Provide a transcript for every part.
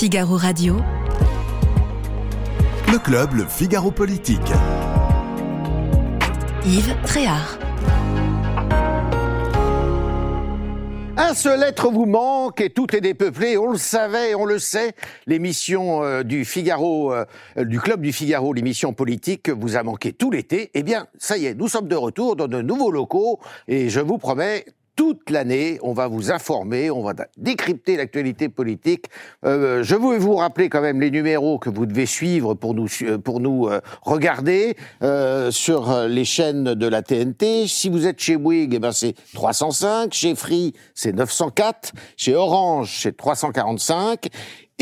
Figaro Radio. Le club, le Figaro Politique. Yves Tréhard. Un seul être vous manque et tout est dépeuplé. On le savait, on le sait. L'émission euh, du Figaro, euh, du club du Figaro, l'émission politique, vous a manqué tout l'été. Eh bien, ça y est, nous sommes de retour dans de nouveaux locaux et je vous promets toute l'année. On va vous informer, on va décrypter l'actualité politique. Euh, je voulais vous rappeler quand même les numéros que vous devez suivre pour nous, pour nous euh, regarder euh, sur les chaînes de la TNT. Si vous êtes chez Bouygues, eh ben c'est 305. Chez Free, c'est 904. Chez Orange, c'est 345.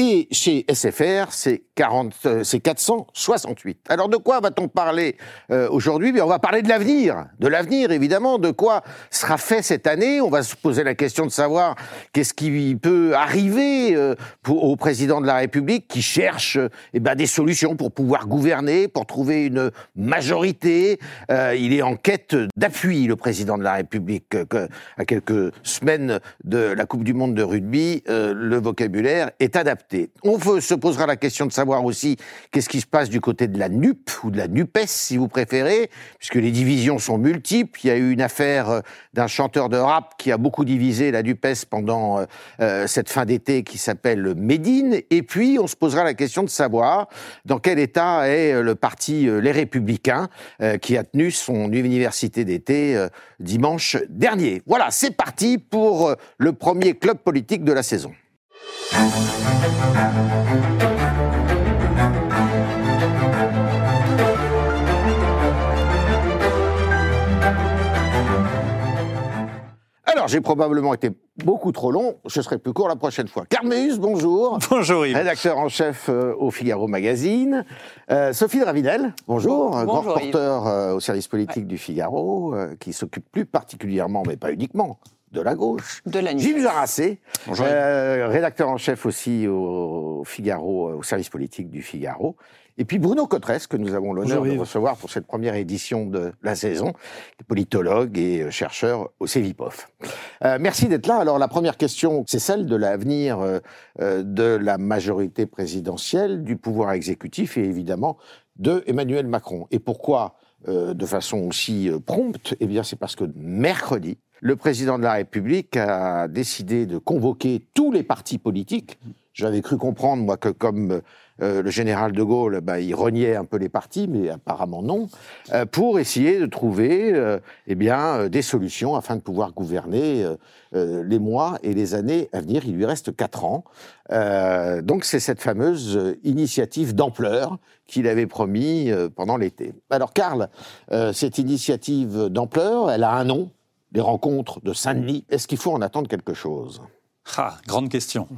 Et chez SFR, c'est 40, euh, 468. Alors de quoi va-t-on parler euh, aujourd'hui? On va parler de l'avenir, de l'avenir évidemment, de quoi sera fait cette année? On va se poser la question de savoir qu'est-ce qui peut arriver euh, pour, au président de la République qui cherche eh ben, des solutions pour pouvoir gouverner, pour trouver une majorité. il est en quête d'appui, le président de la République. Que, à quelques semaines de la Coupe du Monde de rugby, le vocabulaire est adapté. On se posera la question de savoir aussi qu'est-ce qui se passe du côté de la NUP ou de la NUPES, si vous préférez, puisque les divisions sont multiples. Il y a eu une affaire euh, d'un chanteur de rap qui a beaucoup divisé la NUPES pendant euh, euh, cette fin d'été qui s'appelle Médine. Et puis, on se posera la question de savoir dans quel état est le parti Les Républicains qui a tenu son université d'été dimanche dernier. Voilà, c'est parti pour le premier club politique de la saison. Alors, j'ai probablement été beaucoup trop long, je serai plus court la prochaine fois. Carmeus, bonjour. Bonjour Yves. Rédacteur en chef euh, au Figaro Magazine. Euh, Sophie Dravinel, bonjour. bonjour grand reporter euh, au service politique du Figaro, qui s'occupe plus particulièrement, mais pas uniquement, de la gauche. De la Gilles Jarassé, euh, rédacteur en chef aussi au Figaro, au service politique du Figaro. Et puis Bruno Cotresse, que nous avons l'honneur de recevoir pour cette première édition de la saison, politologue et euh, chercheur au CEVIPOF. Euh, merci d'être là. Alors la première question, c'est celle de l'avenir euh, de la majorité présidentielle, du pouvoir exécutif et évidemment de Emmanuel Macron. Et pourquoi de façon aussi prompte Eh bien c'est parce que mercredi, le président de la République a décidé de convoquer tous les partis politiques. J'avais cru comprendre, moi, que comme euh, le général de Gaulle, bah, il reniait un peu les partis, mais apparemment non, euh, pour essayer de trouver euh, eh bien, des solutions afin de pouvoir gouverner les mois et les années à venir. Il lui reste quatre ans. donc c'est cette fameuse initiative d'ampleur qu'il avait promis pendant l'été. Alors Karl, cette initiative d'ampleur, elle a un nom, les rencontres de Saint-Denis. Est-ce qu'il faut en attendre quelque chose? Ah, grande question.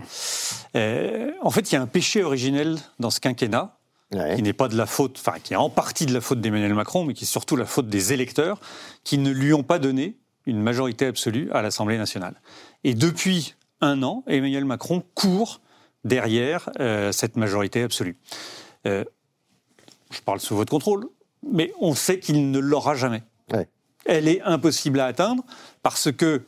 Euh, en fait, il y a un péché originel dans ce quinquennat, qui n'est pas de la faute, enfin, qui est en partie de la faute d'Emmanuel Macron, mais qui est surtout la faute des électeurs, qui ne lui ont pas donné une majorité absolue à l'Assemblée nationale. Et depuis un an, Emmanuel Macron court derrière euh, cette majorité absolue. Euh, je parle sous votre contrôle, mais on sait qu'il ne l'aura jamais elle est impossible à atteindre parce que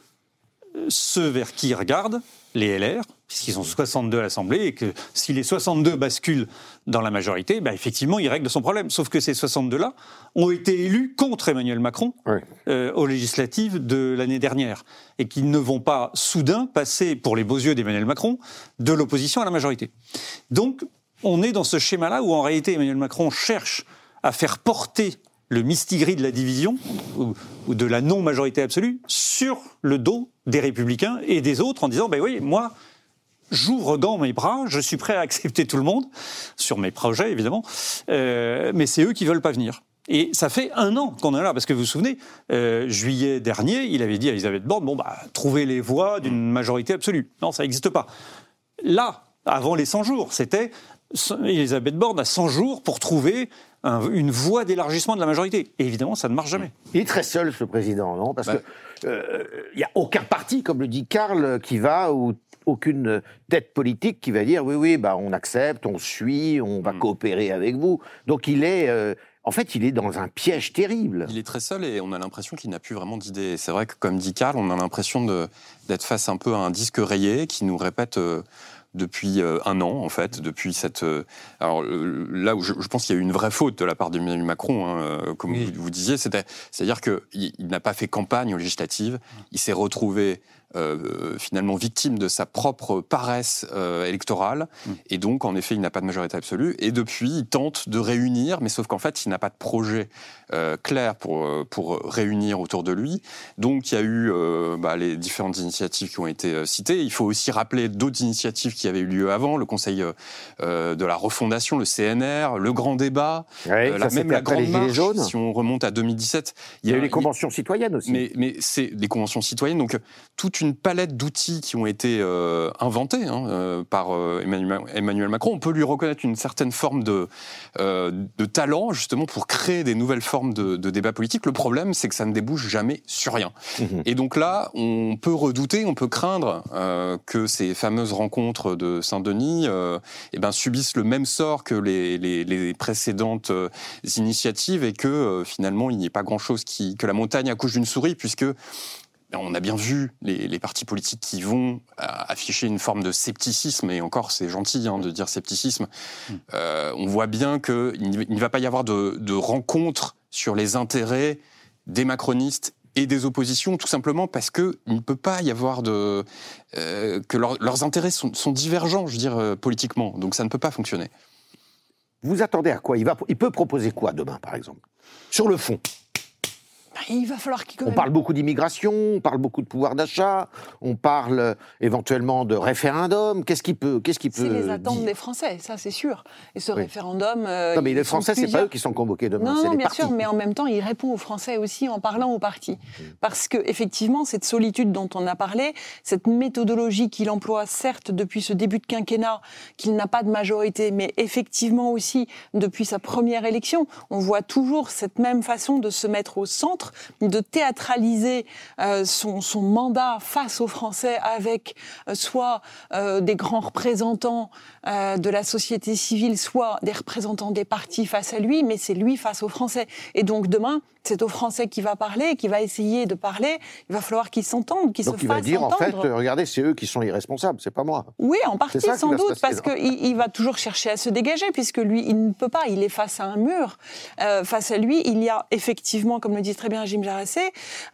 ceux vers qui ils regardent, les LR, puisqu'ils ont 62 à l'Assemblée, et que si les 62 basculent dans la majorité, bah effectivement, ils règlent son problème. Sauf que ces 62-là ont été élus contre Emmanuel Macron euh, aux législatives de l'année dernière, et qu'ils ne vont pas soudain passer, pour les beaux yeux d'Emmanuel Macron, de l'opposition à la majorité. Donc, on est dans ce schéma-là où, en réalité, Emmanuel Macron cherche à faire porter le mistigris de la division ou, de la non-majorité absolue sur le dos des républicains et des autres en disant, ben oui, moi, j'ouvre dans mes bras, je suis prêt à accepter tout le monde, sur mes projets évidemment, euh, mais c'est eux qui veulent pas venir. Et ça fait un an qu'on est là, parce que vous vous souvenez, euh, juillet dernier, il avait dit à Elisabeth Borne, bon, bah, trouvez les voix d'une majorité absolue. Non, ça n'existe pas. Là, avant les 100 jours, c'était Elisabeth Borne a 100 jours pour trouver une voie d'élargissement de la majorité. Et évidemment, ça ne marche jamais. Il est très seul, ce président, non? Parce qu'il qu'il euh, n'y a aucun parti, comme le dit Karl, qui va, ou aucune tête politique qui va dire oui, oui, bah, on accepte, on suit, on va hmm. coopérer avec vous. Donc il est. Euh, en fait, il est dans un piège terrible. Il est très seul et on a l'impression qu'il n'a plus vraiment d'idées. C'est vrai que, comme dit Karl, on a l'impression d'être face un peu à un disque rayé qui nous répète euh, depuis euh, un an, en fait, depuis cette. Euh, alors là où je, pense qu'il y a eu une vraie faute de la part d'Emmanuel Macron, hein, comme vous, vous, disiez, c'est-à-dire qu'il n'a pas fait campagne législative, il s'est retrouvé euh, finalement victime de sa propre paresse euh, électorale. Mm. Et donc, en effet, il n'a pas de majorité absolue. Et depuis, il tente de réunir, mais sauf qu'en fait, il n'a pas de projet euh, clair pour, pour réunir autour de lui. Donc, il y a eu bah, les différentes initiatives qui ont été citées. Il faut aussi rappeler d'autres initiatives qui avaient eu lieu avant, le Conseil de la refondation, le CNR, le grand débat, la, même la grande marche, si on remonte à 2017. Il y a, eu les conventions citoyennes aussi. Mais, mais c'est des conventions citoyennes, donc toute une palette d'outils qui ont été euh, inventés hein, euh, par euh, Emmanuel, Macron. On peut lui reconnaître une certaine forme de, de talent, justement, pour créer des nouvelles formes de, de débat politique. Le problème, c'est que ça ne débouche jamais sur rien. Mmh. Et donc là, on peut redouter, on peut craindre que ces fameuses rencontres de Saint-Denis eh ben, subissent le même sort que les, les, les précédentes initiatives et que finalement, il n'y ait pas grand-chose qui... que la montagne accouche d'une souris, puisque on a bien vu les, partis politiques qui vont euh, afficher une forme de scepticisme, et encore c'est gentil hein, de dire scepticisme, mm. euh, on voit bien qu'il ne va pas y avoir de, de rencontre sur les intérêts des macronistes et des oppositions, tout simplement parce qu'il ne peut pas y avoir de... Euh, que leurs intérêts sont, sont, divergents, je veux dire, politiquement, donc ça ne peut pas fonctionner. Vous attendez à quoi? Il, va, il peut proposer quoi demain, par exemple? Sur le fond il va falloir qu'il. On parle beaucoup d'immigration, on parle beaucoup de pouvoir d'achat, on parle euh, éventuellement de référendum. Qu'est-ce qui peut, qu'est-ce qui peut C'est les attentes des Français, ça c'est sûr. Et ce référendum. Euh, non, mais les Français, c'est pas eux qui sont convoqués demain. Non, non bien sûr, mais en même temps, il répond aux Français aussi en parlant aux partis, mmh. parce que effectivement, cette solitude dont on a parlé, cette méthodologie qu'il emploie, certes depuis ce début de quinquennat, qu'il n'a pas de majorité, mais effectivement aussi depuis sa première élection, on voit toujours cette même façon de se mettre au centre de théâtraliser euh, son, mandat face aux Français avec euh, soit euh, des grands représentants de la société civile, soit des représentants des partis face à lui, mais c'est lui face aux Français. Et donc demain, c'est aux Français qui va parler, qui va essayer de parler. Il va falloir qu'ils s'entendent, qu'ils se fassent entendre. Donc il va dire, en fait, regardez, c'est eux qui sont irresponsables, c'est pas moi. Oui, en partie, sans doute, parce qu'il il va toujours chercher à se dégager, puisque lui, il ne peut pas, il est face à un mur. face à lui, il y a effectivement, comme le dit très bien Jim Jarassé,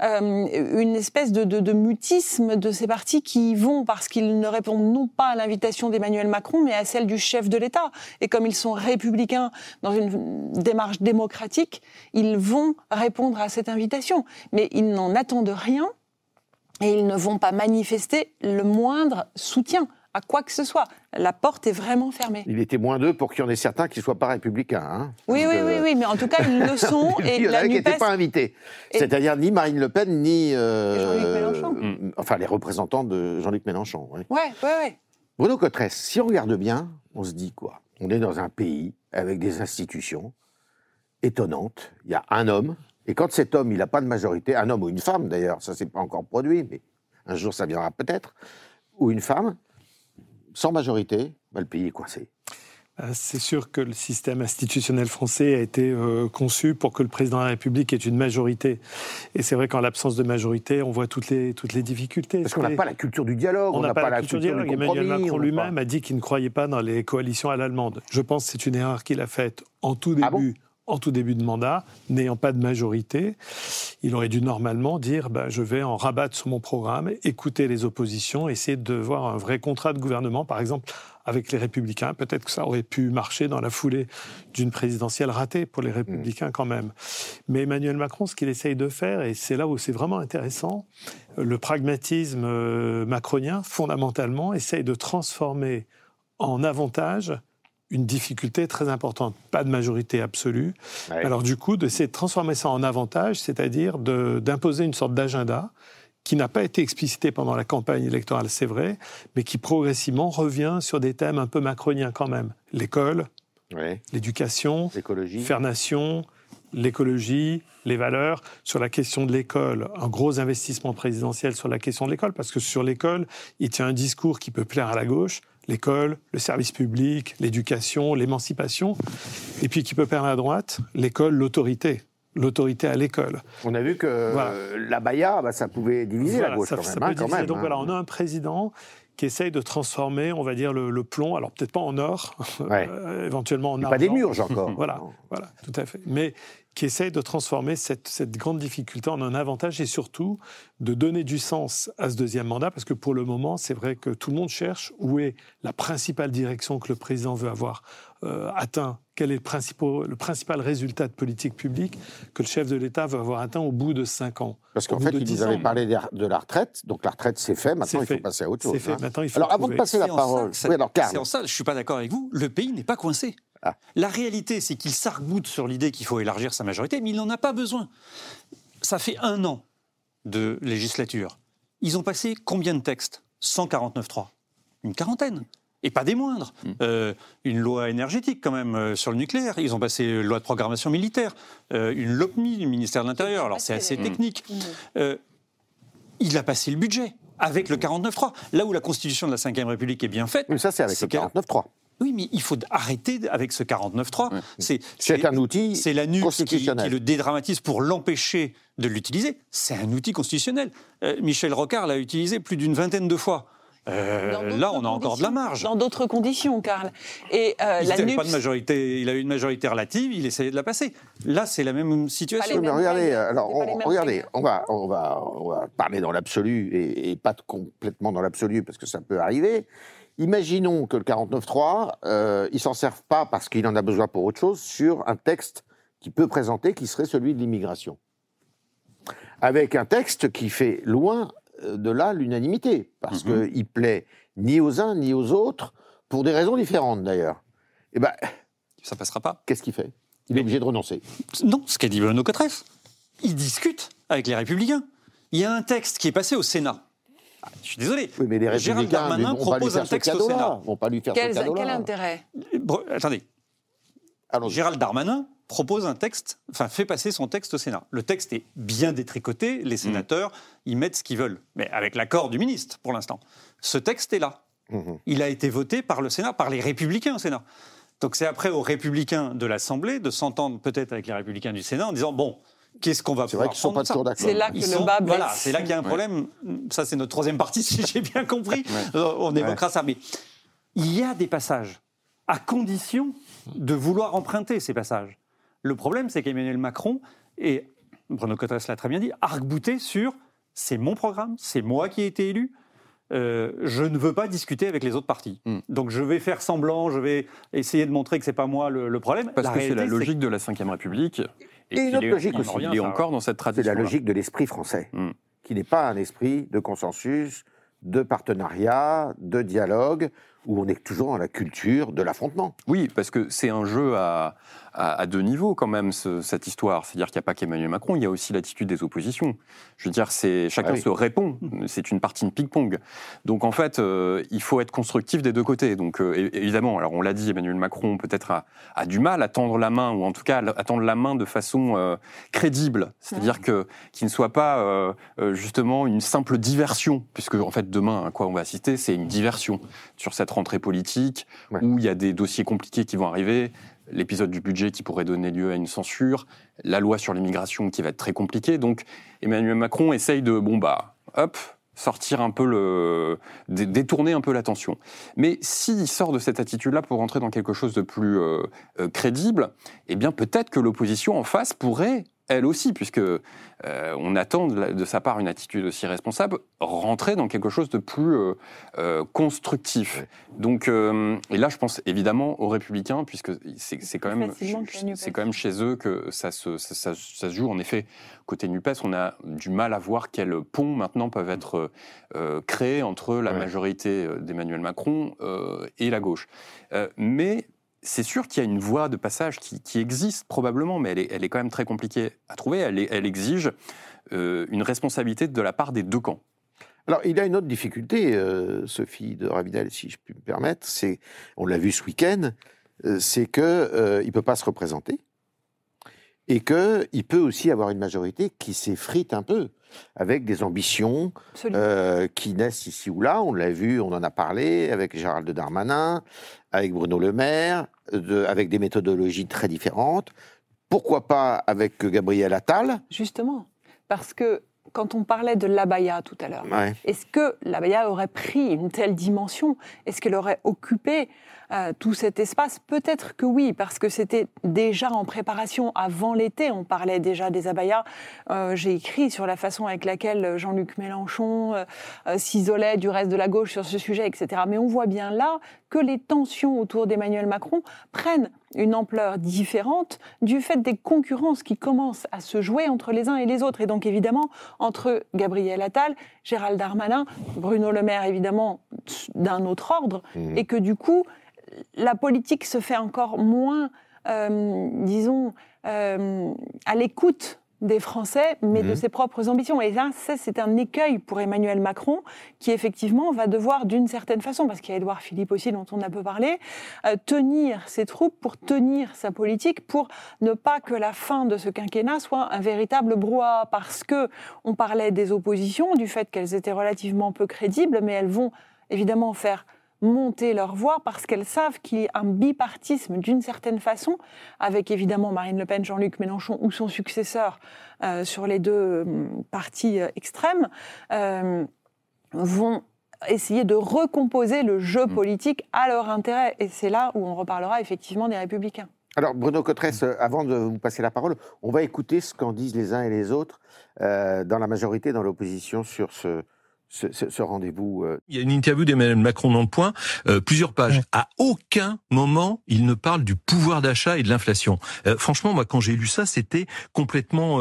euh, une espèce de, de, mutisme de ces partis qui vont, parce qu'ils ne répondent non pas à l'invitation d'Emmanuel Macron, mais à celle du chef de l'État. Et comme ils sont républicains dans une démarche démocratique, ils vont répondre à cette invitation. Mais ils n'en attendent rien et ils ne vont pas manifester le moindre soutien à quoi que ce soit. La porte est vraiment fermée. Il était moins d'eux pour qu'il y en ait certains qui ne soient pas républicains. Hein. oui, oui, oui, oui, mais en tout cas, ils le sont. et il y en a qui n'étaient pas invités. C'est-à-dire ni Marine Le Pen, ni. Euh, Jean-Luc Mélenchon. Mm, enfin, les représentants de Jean-Luc Mélenchon. Oui, oui, oui. Ouais. Bruno Cotresse, si on regarde bien, on se dit quoi? On est dans un pays avec des institutions étonnantes. Il y a un homme, et quand cet homme, il n'a pas de majorité, un homme ou une femme d'ailleurs, ça s'est pas encore produit, mais un jour ça viendra peut-être, ou une femme, sans majorité, bah, le pays est coincé. Euh, c'est sûr que le système institutionnel français a été euh, conçu pour que le président de la République ait une majorité. Et c'est vrai qu'en l'absence de majorité, on voit toutes les, toutes les difficultés. Parce qu'on n'a pas la culture du dialogue, on n'a pas, la culture, du dialogue. Emmanuel Macron lui-même a dit qu'il ne croyait pas dans les coalitions à l'allemande. Je pense que c'est une erreur qu'il a faite en tout ah début en tout début de mandat, n'ayant pas de majorité, il aurait dû normalement dire bah, je vais en rabattre sur mon programme, écouter les oppositions, essayer de voir un vrai contrat de gouvernement, par exemple avec les Républicains. Peut-être que ça aurait pu marcher dans la foulée d'une présidentielle ratée pour les Républicains quand même. Mais Emmanuel Macron, ce qu'il essaye de faire, et c'est là où c'est vraiment intéressant, le pragmatisme euh, macronien, fondamentalement, essaye de transformer en avantage une difficulté très importante, pas de majorité absolue. Alors du coup, d'essayer de transformer ça en avantage, c'est-à-dire d'imposer une sorte d'agenda qui n'a pas été explicité pendant la campagne électorale, c'est vrai, mais qui progressivement revient sur des thèmes un peu macroniens quand même. L'école, l'éducation, faire nation, l'écologie, les valeurs. Sur la question de l'école, un gros investissement présidentiel sur la question de l'école, parce que sur l'école, il tient un discours qui peut plaire à la gauche, l'école, le service public, l'éducation, l'émancipation, et puis qui peut perdre à droite, l'école, l'autorité l'autorité à l'école. On a vu que la Baïa, bah, ça pouvait diviser la gauche quand, même, donc voilà, on a un président qui essaye de transformer, on va dire, le, plomb, alors peut-être pas en or, euh, éventuellement en argent. Pas des murs encore. voilà, voilà, tout à fait. Mais qui essaye de transformer cette, cette, grande difficulté en un avantage et surtout de donner du sens à ce deuxième mandat, parce que pour le moment, c'est vrai que tout le monde cherche où est la principale direction que le président veut avoir euh, atteint, quel est le principal, le principal résultat de politique publique que le chef de l'État veut avoir atteint au bout de cinq ans. Parce qu'en fait, il nous avait parlé de la retraite, donc la retraite c'est fait, maintenant il faut passer à autre chose. Fait. Hein. Maintenant, il faut alors avant de passer la parole, c'est en ça, je ne suis pas d'accord avec vous, le pays n'est pas coincé. Ah. La réalité, c'est qu'il sarc sur l'idée qu'il faut élargir sa majorité, mais il n'en a pas besoin. Ça fait un an de législature. Ils ont passé combien de textes? 149.3. Une quarantaine. Et pas des moindres. Hmm. Euh, une loi énergétique, quand même, euh, sur le nucléaire. Ils ont passé une loi de programmation militaire. Euh, une LOPMI du ministère de l'Intérieur. Alors, c'est assez technique. Hmm. il a passé le budget avec le 49.3. Là où la constitution de la Ve République est bien faite. Mais ça, c'est avec le 49.3. Oui, mais il faut arrêter avec ce 49.3. C'est un outil C'est la NUC qui, le dédramatise pour l'empêcher de l'utiliser. C'est un outil constitutionnel. Euh, Michel Rocard l'a utilisé plus d'une vingtaine de fois. Euh, là, on a encore de la marge. Dans d'autres conditions, Karl. Et euh, il la pas de majorité. Il a eu une majorité relative. Il essayait de la passer. Là, c'est la même situation. Mais regardez, alors, on, regardez, on va, on va, on va parler dans l'absolu et, et, pas complètement dans l'absolu parce que ça peut arriver. Imaginons que le 49.3, euh, il s'en serve pas parce qu'il en a besoin pour autre chose sur un texte qui peut présenter, qui serait celui de l'immigration. Avec un texte qui fait loin euh, de là l'unanimité, parce mhm. qu'il plaît ni aux uns ni aux autres, pour des raisons différentes d'ailleurs. Eh ben, ça passera pas. Qu'est-ce qu'il fait? Il est obligé de renoncer. Non, ce qu'a dit Bruno Cotref. Il discute avec les Républicains. Il y a un texte qui est passé au Sénat ah, je suis désolé. Oui, mais les Gérald Darmanin propose un texte au Sénat. Vont pas lui faire quel, ce quel intérêt Attendez. Gérald Darmanin propose un texte, enfin fait passer son texte au Sénat. Le texte est bien détricoté, les mm. sénateurs y mettent ce qu'ils veulent, mais avec l'accord du ministre pour l'instant. Ce texte est là. Mm-hmm. Il a été voté par le Sénat, par les républicains au Sénat. Donc c'est après aux républicains de l'Assemblée de s'entendre peut-être avec les républicains du Sénat en disant bon, qu'est-ce qu'on va C'est vrai qu'ils sont pas toujours d'accord. C'est là que le bas blesse. Voilà, c'est là qu'il y a un problème. Ça, c'est notre troisième partie, si j'ai bien compris. Euh, on évoquera ça. Mais il y a des passages, à condition de vouloir emprunter ces passages. Le problème, c'est qu'Emmanuel Macron, et Bruno Cotres l'a très bien dit, arc-bouté sur c'est mon programme, c'est moi qui ai été élu. Euh, je ne veux pas discuter avec les autres partis. Hmm. Donc je vais faire semblant, je vais essayer de montrer que c'est pas moi le, problème. Parce que c'est la logique de la Ve République et, une autre logique aussi. Il est encore dans cette tradition. C'est la logique de l'esprit français, hmm. qui n'est pas un esprit de consensus, de partenariat, de dialogue, où on est toujours dans la culture de l'affrontement. Oui, parce que c'est un jeu à, à, deux niveaux quand même, cette histoire. C'est-à-dire qu'il n'y a pas qu'Emmanuel Macron, il y a aussi l'attitude des oppositions. Je veux dire, c'est chacun ah se répond. C'est une partie de ping-pong. Donc en fait, euh, il faut être constructif des deux côtés. Donc euh, évidemment, alors on l'a dit, Emmanuel Macron peut-être a, du mal à tendre la main, ou en tout cas à tendre la main de façon euh, crédible. C'est-à-dire que qu'il ne soit pas justement une simple diversion, puisque en fait demain, à quoi on va assister, c'est une diversion sur cette rentrée politique où il y a des dossiers compliqués qui vont arriver l'épisode du budget qui pourrait donner lieu à une censure, la loi sur l'immigration qui va être très compliquée. Donc Emmanuel Macron essaye de, bon bah, hop, sortir un peu le, détourner un peu l'attention. Mais s'il sort de cette attitude-là pour rentrer dans quelque chose de plus euh, euh, crédible, eh bien peut-être que l'opposition en face pourrait elle aussi, puisque euh, on attend de, sa part une attitude aussi responsable, rentrer dans quelque chose de plus euh, euh, constructif. Donc, et là, je pense évidemment aux Républicains, puisque c'est quand même c'est quand même chez eux que ça se, ça, se joue. En effet, côté Nupes, on a du mal à voir quels ponts maintenant peuvent être créés entre la majorité d'Emmanuel Macron et la gauche. mais c'est sûr qu'il y a une voie de passage qui, existe probablement, mais elle est, quand même très compliquée à trouver. Elle, exige euh, une responsabilité de la part des deux camps. Alors, il y a une autre difficulté, euh, Sophie de Ravidal, si je puis me permettre, c'est, on l'a vu ce week-end, euh, c'est qu'il ne peut pas se représenter et qu'il peut aussi avoir une majorité qui s'effrite un peu avec des ambitions euh, qui naissent ici ou là. On l'a vu, on en a parlé avec Gérald Darmanin, avec Bruno Le Maire, avec des méthodologies très différentes. Pourquoi pas avec Gabriel Attal? Justement, parce que quand on parlait de l'abaya tout à l'heure, est-ce que l'abaya aurait pris une telle dimension? Est-ce qu'elle aurait occupé euh, tout cet espace? Peut-être que oui, parce que c'était déjà en préparation avant l'été. On parlait déjà des abayas. Euh, j'ai écrit sur la façon avec laquelle Jean-Luc Mélenchon euh, s'isolait du reste de la gauche sur ce sujet, etc. Mais on voit bien là que les tensions autour d'Emmanuel Macron prennent une ampleur différente du fait des concurrences qui commencent à se jouer entre les uns et les autres. Et donc évidemment, entre Gabriel Attal, Gérald Darmanin, Bruno Le Maire évidemment d'un autre ordre, mmh. et que du coup, la politique se fait encore moins, euh, disons, euh, à l'écoute des Français, mais de mhm. ses propres ambitions. Et là, ça, c'est un écueil pour Emmanuel Macron, qui effectivement va devoir, d'une certaine façon, parce qu'il y a Édouard Philippe aussi, dont on a peu parlé, euh, tenir ses troupes pour tenir sa politique, pour ne pas que la fin de ce quinquennat soit un véritable brouhaha, parce que on parlait des oppositions, du fait qu'elles étaient relativement peu crédibles, mais elles vont évidemment faire monter leur voix parce qu'elles savent qu'il y a un bipartisme d'une certaine façon, avec évidemment Marine Le Pen, Jean-Luc Mélenchon ou son successeur euh, sur les deux euh, partis euh, extrêmes, vont essayer de recomposer le jeu mm. politique à leur intérêt. Et c'est là où on reparlera effectivement des républicains. Alors Bruno Cotresse, avant de vous passer la parole, on va écouter ce qu'en disent les uns et les autres dans la majorité, dans l'opposition sur ce, ce, rendez-vous. Euh. Il y a une interview d'Emmanuel Macron dans le point, euh, plusieurs pages. À aucun moment, il ne parle du pouvoir d'achat et de l'inflation. Euh, franchement, moi, quand j'ai lu ça, c'était complètement,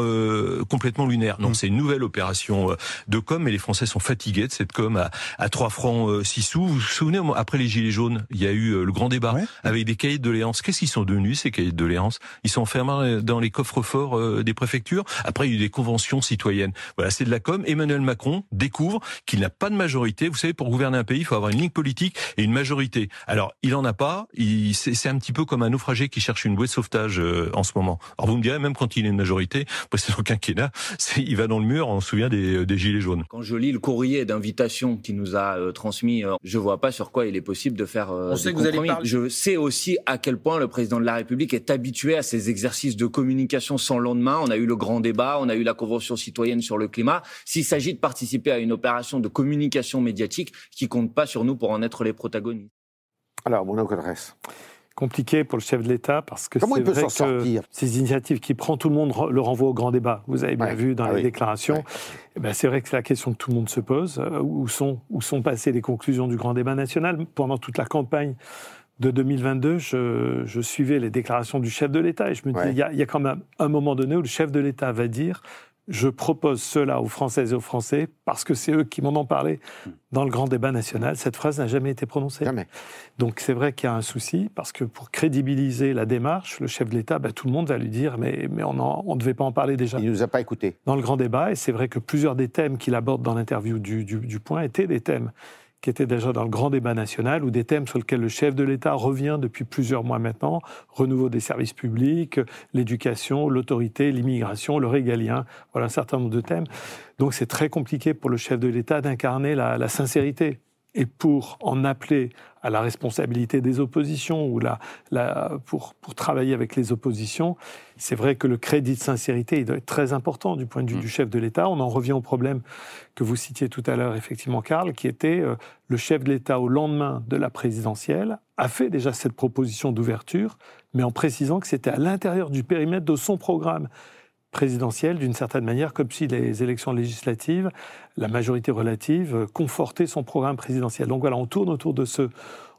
complètement lunaire. Non, mm. c'est une nouvelle opération de com, et les Français sont fatigués de cette com à, à 3 francs 6 sous. Vous vous souvenez, après les Gilets jaunes, il y a eu le grand débat avec des cahiers de doléances. Qu'est-ce qu'ils sont devenus, ces cahiers de doléances? Ils sont enfermés dans les coffres forts des préfectures? Après, il y a eu des conventions citoyennes. Voilà, c'est de la com. Emmanuel Macron découvre qu'il n'a pas de majorité. Vous savez, pour gouverner un pays, il faut avoir une ligne politique et une majorité. Alors, il en a pas. C'est un petit peu comme un naufragé qui cherche une bouée de sauvetage euh, en ce moment. Alors, vous me direz, même quand il est une majorité, précédent quinquennat, il va dans le mur. On se souvient des, euh, des gilets jaunes. Quand je lis le courrier d'invitation qu'il nous a euh, transmis, je vois pas sur quoi il est possible de faire On sait que Vous allez parler... Je sais aussi à quel point le président de la République est habitué à ces exercices de communication sans lendemain. On a eu le grand débat, on a eu la convention citoyenne sur le climat. S'il s'agit de participer à une opération de communication médiatique qui compte pas sur nous pour en être les protagonistes. Alors, mon adresse compliqué pour le chef de l'État parce que c'est vrai que ces initiatives qui prend tout le monde le renvoie au grand débat. Vous avez bien vu dans ah les déclarations. Eh ben, c'est vrai que c'est la question que tout le monde se pose. Euh, où sont, où sont passées les conclusions du grand débat national? Pendant toute la campagne de 2022, je, je suivais les déclarations du chef de l'État et je me dis, il y, y, a quand même un moment donné où le chef de l'État va dire je propose cela aux Françaises et aux Français parce que c'est eux qui m'en ont parlé dans le grand débat national. Cette phrase n'a jamais été prononcée. Jamais. Donc c'est vrai qu'il y a un souci parce que pour crédibiliser la démarche, le chef de l'État, bah, tout le monde va lui dire mais, mais on ne devait pas en parler déjà. Il ne nous a pas écoutés. Dans le grand débat, et c'est vrai que plusieurs des thèmes qu'il aborde dans l'interview du, du, du Point étaient des thèmes qui était déjà dans le grand débat national, ou des thèmes sur lesquels le chef de l'État revient depuis plusieurs mois maintenant, renouveau des services publics, l'éducation, l'autorité, l'immigration, le régalien, voilà un certain nombre de thèmes. Donc c'est très compliqué pour le chef de l'État d'incarner la, la sincérité et pour en appeler à la responsabilité des oppositions ou la, pour, pour, travailler avec les oppositions, c'est vrai que le crédit de sincérité il doit être très important du point de vue mm. du chef de l'État. On en revient au problème que vous citiez tout à l'heure, effectivement, Karl, qui était euh, le chef de l'État au lendemain de la présidentielle a fait déjà cette proposition d'ouverture, mais en précisant que c'était à l'intérieur du périmètre de son programme présidentielle d'une certaine manière, comme si les élections législatives, la majorité relative, confortaient son programme présidentiel. Donc voilà, on tourne autour de ce,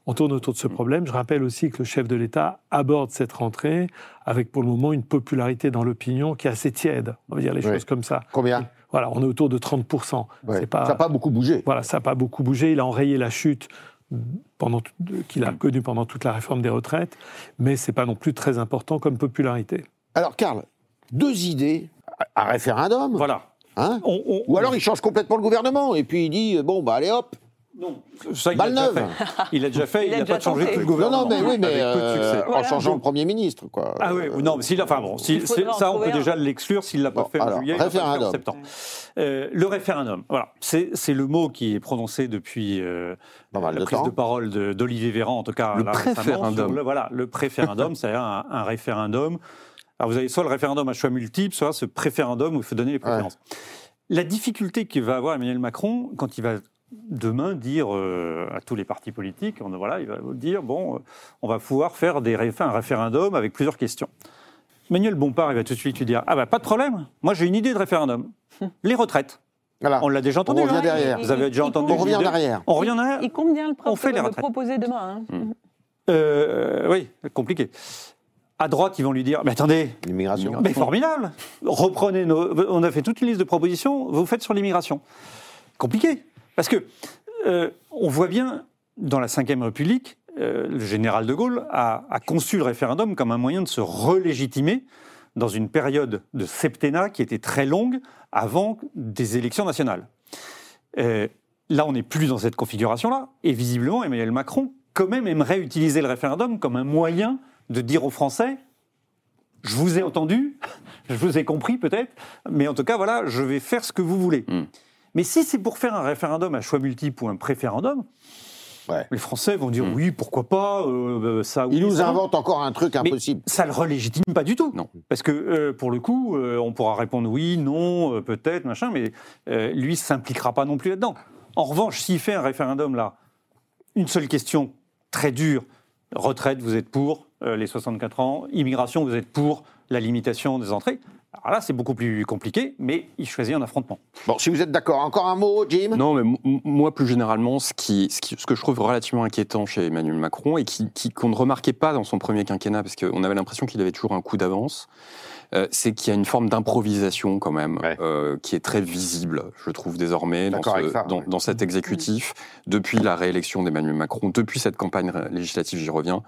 on tourne autour de ce problème. Je rappelle aussi que le chef de l'État aborde cette rentrée avec pour le moment une popularité dans l'opinion qui est assez tiède. On va dire les choses comme ça. Combien Voilà, on est autour de 30%. Pas, ça n'a pas beaucoup bougé. Voilà, ça n'a pas beaucoup bougé. Il a enrayé la chute qu'il a connue pendant toute la réforme des retraites, mais ce n'est pas non plus très important comme popularité. Alors, Karl, deux idées à référendum. Voilà. Hein Ou alors il change complètement le gouvernement et puis il dit bon bah allez hop. Non, ça, il, a il a déjà fait, il n'a pas changé tout le gouvernement. Non, non, mais oui, mais euh, en changeant le Premier ministre, quoi. Ah oui, non, mais s'il enfin bon, ça, on peut déjà l'exclure s'il ne l'a pas fait en juillet, référendum. en septembre. Euh, le référendum, voilà, c'est le mot qui est prononcé depuis euh, la prise de parole d'Olivier Véran, en tout cas. Le préférendum. voilà, le préférendum, c'est-à-dire un référendum alors vous avez soit le référendum à choix multiple, soit ce préférendum où il faut donner les préférences. La difficulté que va avoir Emmanuel Macron quand il va demain dire à tous les partis politiques, on, voilà, il va dire bon, on va pouvoir faire des, un référendum avec plusieurs questions. Emmanuel Bompard, il va tout de suite lui dire ah bah pas de problème, moi j'ai une idée de référendum, les retraites. On l'a déjà entendu. On revient hein. derrière. Vous avez déjà entendu. On revient en arrière. On revient en arrière. Et combien le, on fait les retraites. proposer demain hein. hmm. euh, Oui, compliqué. À droite, ils vont lui dire Mais attendez, l'immigration. Mais formidable Reprenez nos. On a fait toute une liste de propositions, vous faites sur l'immigration. Compliqué. Parce que euh, on voit bien, dans la Ve République, euh, le général de Gaulle a, a, conçu le référendum comme un moyen de se relégitimer dans une période de septennat qui était très longue avant des élections nationales. Euh, là, on n'est plus dans cette configuration-là, et visiblement, Emmanuel Macron, quand même, aimerait utiliser le référendum comme un moyen de dire aux Français je vous ai entendu, je vous ai compris peut-être, mais en tout cas, voilà, je vais faire ce que vous voulez. Hmm. Mais si c'est pour faire un référendum à choix multiple ou un préférendum, les Français vont dire hmm. oui, pourquoi pas, euh, ça. Ils nous inventent encore un truc impossible. ça le relégitime pas du tout. Non. Parce que euh, pour le coup, euh, on pourra répondre oui, non, peut-être, machin, mais lui s'impliquera pas non plus là-dedans. En revanche, s'il fait un référendum là, une seule question très dure retraite, vous êtes pour les 64 ans, immigration, vous êtes pour la limitation des entrées. Alors là, c'est beaucoup plus compliqué, mais il choisit un affrontement. Bon, si vous êtes d'accord, encore un mot, Jim? Non, mais moi, plus généralement, ce, qui, ce, que je trouve relativement inquiétant chez Emmanuel Macron, et qu'on qui, qu'on ne remarquait pas dans son premier quinquennat, parce qu'on avait l'impression qu'il avait toujours un coup d'avance, euh, c'est qu'il y a une forme d'improvisation quand même euh, qui est très visible, je trouve désormais dans, dans, dans, cet exécutif depuis la réélection d'Emmanuel Macron, depuis cette campagne législative, j'y reviens.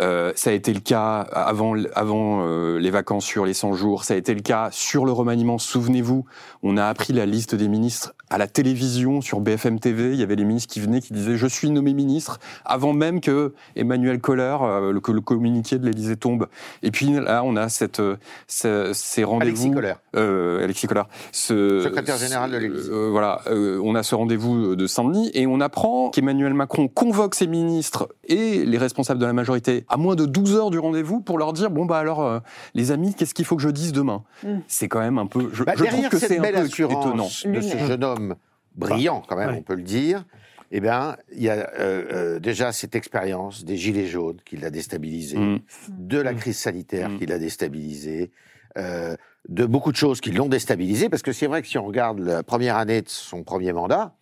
Euh, ça a été le cas avant, avant euh, les vacances sur les 100 jours, ça a été le cas sur le remaniement. Souvenez-vous, on a appris la liste des ministres à la télévision sur BFM TV. Il y avait les ministres qui venaient qui disaient je suis nommé ministre avant même que Emmanuel Kohler, euh, le, que le communiqué de l'Élysée tombe. Et puis là, on a cette, ces rendez-vous. Alexis Kohler. Euh, Alexis Kohler. Ce, Secrétaire général de l'Élysée. voilà, on a ce rendez-vous de Saint-Denis et on apprend qu'Emmanuel Macron convoque ses ministres et les responsables de la majorité à moins de 12 heures du rendez-vous pour leur dire bon bah alors euh, les amis qu'est-ce qu'il faut que je dise demain mm. C'est quand même un peu je, bah, je trouve que c'est un peu étonnant de ce jeune homme brillant quand même on peut le dire. Eh bien, il y a euh, euh, déjà cette expérience des gilets jaunes qui l'a déstabilisé, mm. de la mm. crise sanitaire qui l'a déstabilisé, de beaucoup de choses qui l'ont déstabilisé, parce que c'est vrai que si on regarde la première année de son premier mandat,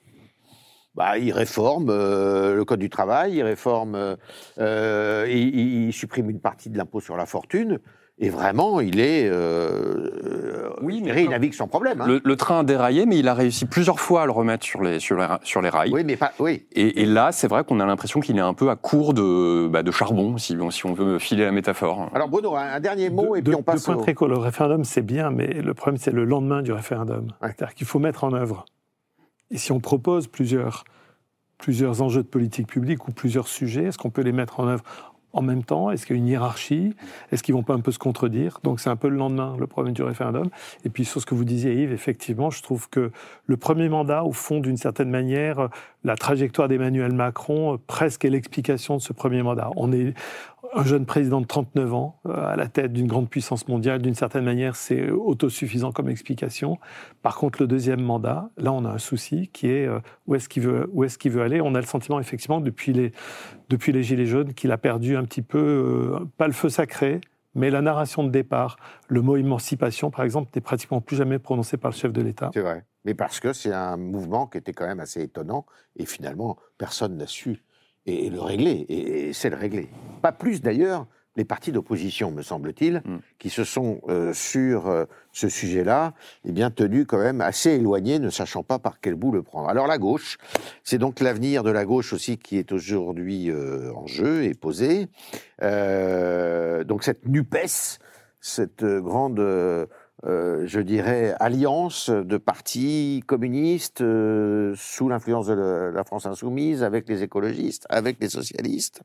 bah, il réforme euh, le code du travail, il réforme, euh, euh il, supprime une partie de l'impôt sur la fortune. Et vraiment, il est. Euh, oui, mais il navigue sans problème. Hein. Le, train a déraillé, mais il a réussi plusieurs fois à le remettre sur les, sur les, sur les rails. Oui, mais pas. Oui. Et, là, c'est vrai qu'on a l'impression qu'il est un peu à court de, bah, de charbon, si, si on veut filer la métaphore. Alors, Bruno, un, dernier mot, et puis on passe. Deux points très court. Le référendum, c'est bien, mais le problème, c'est le lendemain du référendum. C'est-à-dire qu'il faut mettre en œuvre et si on propose plusieurs, plusieurs enjeux de politique publique ou plusieurs sujets, est-ce qu'on peut les mettre en œuvre en même temps? Est-ce qu'il y a une hiérarchie? Est-ce qu'ils vont pas un peu se contredire? Donc c'est un peu le lendemain, le problème du référendum. Et puis sur ce que vous disiez Yves, effectivement, je trouve que le premier mandat, au fond, d'une certaine manière, la trajectoire d'Emmanuel Macron, presque est l'explication de ce premier mandat. On est, un jeune président de 39 ans euh, à la tête d'une grande puissance mondiale, d'une certaine manière, c'est autosuffisant comme explication. Par contre, le deuxième mandat, là, on a un souci qui est euh, où est-ce qu'il veut, est-ce veut aller? On a le sentiment, effectivement, depuis les, depuis les Gilets jaunes, qu'il a perdu un petit peu, euh, pas le feu sacré, mais la narration de départ. Le mot émancipation, par exemple, n'est pratiquement plus jamais prononcé par le chef de l'État. C'est vrai. Mais parce que c'est un mouvement qui était quand même assez étonnant et finalement, personne n'a su et, le régler, et, c'est le régler. Pas plus d'ailleurs les partis d'opposition, me semble-t-il, mm. qui se sont euh, sur euh, ce sujet-là, eh bien tenus quand même assez éloignés, ne sachant pas par quel bout le prendre. Alors la gauche, c'est donc l'avenir de la gauche aussi qui est aujourd'hui euh, en jeu et posé. donc cette Nupes, cette grande euh, je dirais, alliance de partis communistes euh, sous l'influence de la France insoumise, avec les écologistes, avec les socialistes.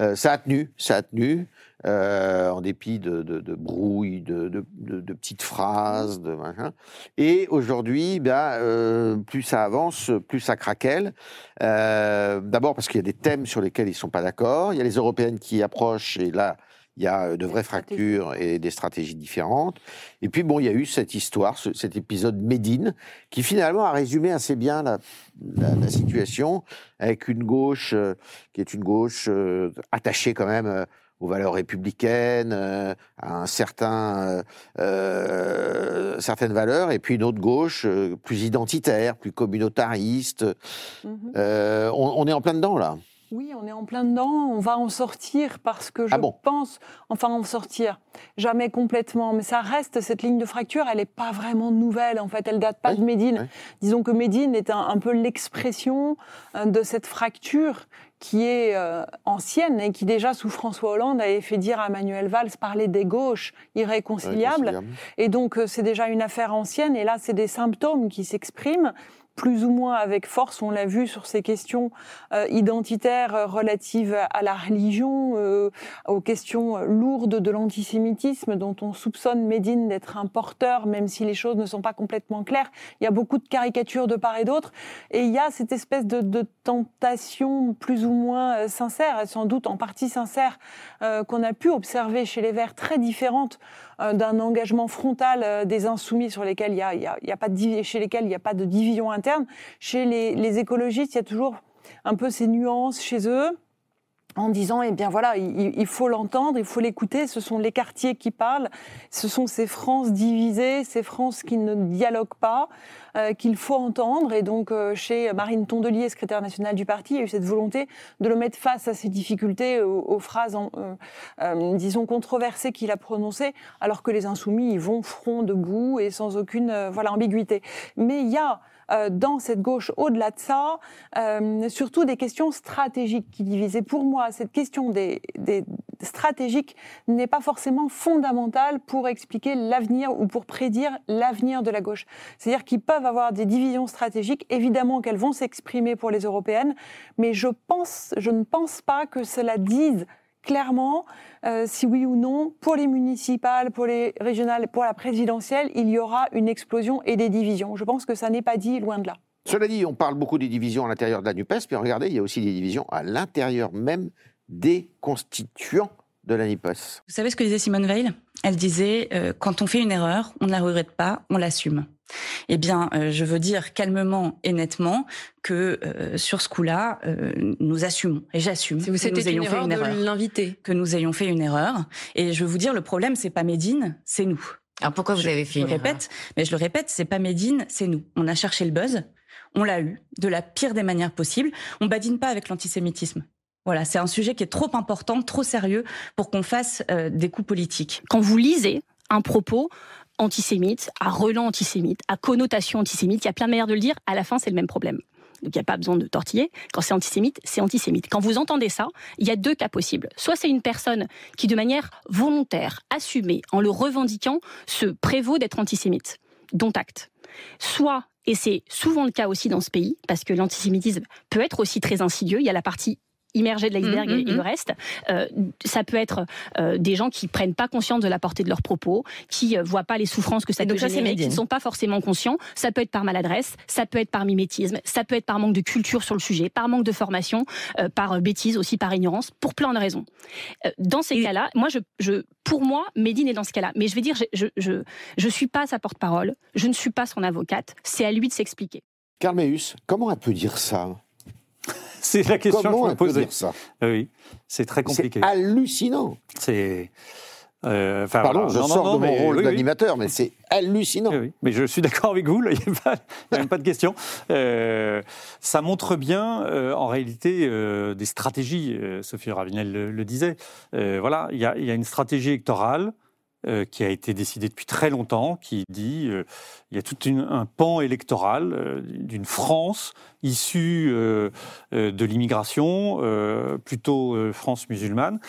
Euh, ça a tenu, ça a tenu, en dépit de, de, de brouilles, de, de, petites phrases, de Et aujourd'hui, ben, plus ça avance, plus ça craquelle. D'abord parce qu'il y a des thèmes sur lesquels ils sont pas d'accord. Il y a les européennes qui approchent, et là, il y a de vraies fractures et des stratégies différentes. Et puis, bon, il y a eu cette histoire, cet épisode Médine, qui finalement a résumé assez bien la, situation, avec une gauche qui est une gauche attachée quand même aux valeurs républicaines, euh, à un certain, euh, euh, certaines valeurs, et puis une autre gauche plus identitaire, plus communautariste. Mhm. On, est en plein dedans là. Oui, on est en plein dedans. On va en sortir parce que je ah pense, enfin en sortir, jamais complètement, mais ça reste cette ligne de fracture. Elle n'est pas vraiment nouvelle en fait. Elle date pas de Médine. Disons que Médine est un peu l'expression de cette fracture qui est euh, ancienne et qui déjà sous François Hollande avait fait dire à Manuel Valls parler des gauches irréconciliables. Et donc euh, c'est déjà une affaire ancienne et là c'est des symptômes qui s'expriment plus ou moins avec force, on l'a vu sur ces questions euh, identitaires euh, relatives à la religion, euh, aux questions lourdes de l'antisémitisme dont on soupçonne Médine d'être un porteur, même si les choses ne sont pas complètement claires. Il y a beaucoup de caricatures de part et d'autre, et il y a cette espèce de, de tentation plus ou moins sincère, et sans doute en partie sincère, qu'on a pu observer chez les Verts, très différente euh, d'un engagement frontal euh, des insoumis sur lesquels il y a, pas de, chez lesquels il n'y a pas de division interne. Chez les écologistes, il y a toujours un peu ces nuances chez eux en disant, eh bien voilà, il, faut l'entendre, il faut l'écouter, ce sont les quartiers qui parlent, ce sont ces France divisées, ces France qui ne dialoguent pas, euh, qu'il faut entendre. Et donc, euh, chez Marine Tondelier, secrétaire nationale du parti, il y a eu cette volonté de le mettre face à ces difficultés, aux, phrases, euh, disons, controversées qu'il a prononcées, alors que les insoumis, ils vont front debout et sans aucune voilà, ambiguïté. Mais il y a euh, dans cette gauche, au-delà de ça, euh, surtout des questions stratégiques qui divisent. Et pour moi, cette question des, des stratégiques n'est pas forcément fondamentale pour expliquer l'avenir ou pour prédire l'avenir de la gauche. C'est-à-dire qu'ils peuvent avoir des divisions stratégiques, évidemment qu'elles vont s'exprimer pour les européennes, mais je, pense, je ne pense pas que cela dise clairement euh, si oui ou non, pour les municipales, pour les régionales, pour la présidentielle, il y aura une explosion et des divisions. Je pense que ça n'est pas dit loin de là. Cela dit, on parle beaucoup des divisions à l'intérieur de la NUPES, mais regardez, il y a aussi des divisions à l'intérieur même des constituants de la NUPES. Vous savez ce que disait Simone Veil? Elle disait euh, quand on fait une erreur, on ne la regrette pas, on l'assume. Eh bien, euh, je veux dire calmement et nettement que euh, sur ce coup-là, euh, nous assumons et j'assume que nous ayons fait une erreur, l'inviter, que nous ayons fait une erreur. Et je veux vous dire, le problème, c'est pas Médine, c'est nous. Alors pourquoi vous avez fait une erreur répète, mais je le répète, c'est pas Médine, c'est nous. On a cherché le buzz, on l'a eu de la pire des manières possibles. On badine pas avec l'antisémitisme. Voilà, c'est un sujet qui est trop important, trop sérieux pour qu'on fasse des coups politiques. Quand vous lisez un propos antisémite, à relent antisémite, à connotation antisémite. Il y a plein de manières de le dire. À la fin, c'est le même problème. Donc il n'y a pas besoin de tortiller. Quand c'est antisémite, c'est antisémite. Quand vous entendez ça, il y a deux cas possibles. Soit c'est une personne qui, de manière volontaire, assumée, en le revendiquant, se prévaut d'être antisémite, dont acte. Soit, et c'est souvent le cas aussi dans ce pays, parce que l'antisémitisme peut être aussi très insidieux, il y a la partie immergé de l'iceberg et, le mm-hmm. reste. Euh, ça peut être euh, des gens qui prennent pas conscience de la portée de leurs propos, qui euh, voient pas les souffrances que ça peut générer, qui ne sont pas forcément conscients. Ça peut être par maladresse, ça peut être par mimétisme, ça peut être par manque de culture sur le sujet, par manque de formation, par bêtise aussi, par ignorance, pour plein de raisons. dans ces cas-là, moi, je, je, pour moi, Médine est dans ce cas-là. Mais je vais dire, je, je, je, suis pas sa porte-parole, je ne suis pas son avocate. C'est à lui de s'expliquer. Carméus, comment elle peut dire ça? C'est la question Comment que je me posais. Dire ça oui, c'est très compliqué. C'est hallucinant. C'est. Euh, Pardon, je sors de mon rôle d'animateur, mais c'est hallucinant. Mais je suis d'accord avec vous, il n'y a, même pas de question. Euh, ça montre bien, euh, en réalité, des stratégies. Sophie Ravinel le, disait. voilà, il y, a une stratégie électorale euh, qui a été décidé depuis très longtemps, qui dit euh, il y a tout un pan électoral euh, d'une France issue de l'immigration, plutôt France musulmane,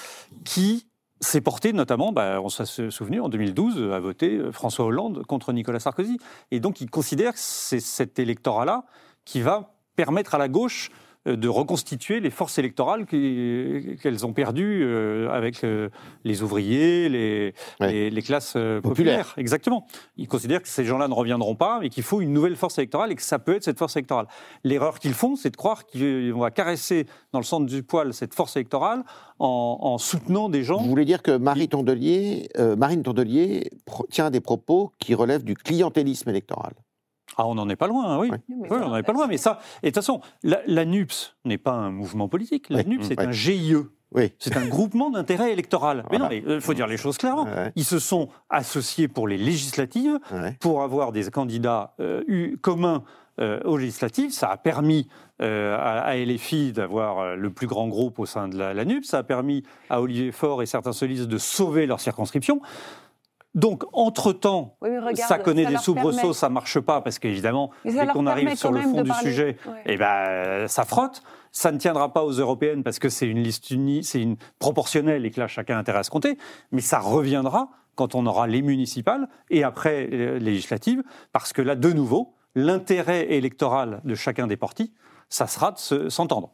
qui s'est porté notamment, bah, on s'est souvenu, en 2012, à voter François Hollande contre Nicolas Sarkozy. Et donc il considère que c'est cet électorat-là qui va permettre à la gauche de reconstituer les forces électorales qu'elles ont perdues euh, avec euh, les ouvriers, les, les, classes populaires. Exactement. Ils considèrent que ces gens-là ne reviendront pas et qu'il faut une nouvelle force électorale et que ça peut être cette force électorale. L'erreur qu'ils font, c'est de croire qu'on va caresser dans le centre du poil cette force électorale en, soutenant des gens. Vous voulez dire que Marie Tondelier, Marine Tondelier tient des propos qui relèvent du clientélisme électoral ah, on n'en est pas loin, hein, oui. oui. on n'en est pas loin. Mais ça, et de toute façon, la, NUPS n'est pas un mouvement politique. La NUPS, c'est un GIE. Oui. C'est un groupement d'intérêt électoral. Mais non, il faut dire les choses clairement. Ils se sont associés pour les législatives, pour avoir des candidats euh, communs euh, aux législatives. Ça a permis euh, à, LFI d'avoir le plus grand groupe au sein de la, la NUPS. Ça a permis à Olivier Faure et certains solistes de sauver leur circonscription. Donc, entre-temps, ça connaît des soubresauts, ça ne marche pas, parce qu'évidemment, dès qu'on arrive sur le fond du sujet, eh ben, ça frotte. Ça ne tiendra pas aux européennes, parce que c'est une liste unie, c'est une proportionnelle, et que là, chacun a intérêt à se compter. Mais ça reviendra quand on aura les municipales, et après les euh, législatives, parce que là, de nouveau, l'intérêt électoral de chacun des partis, ça sera de s'entendre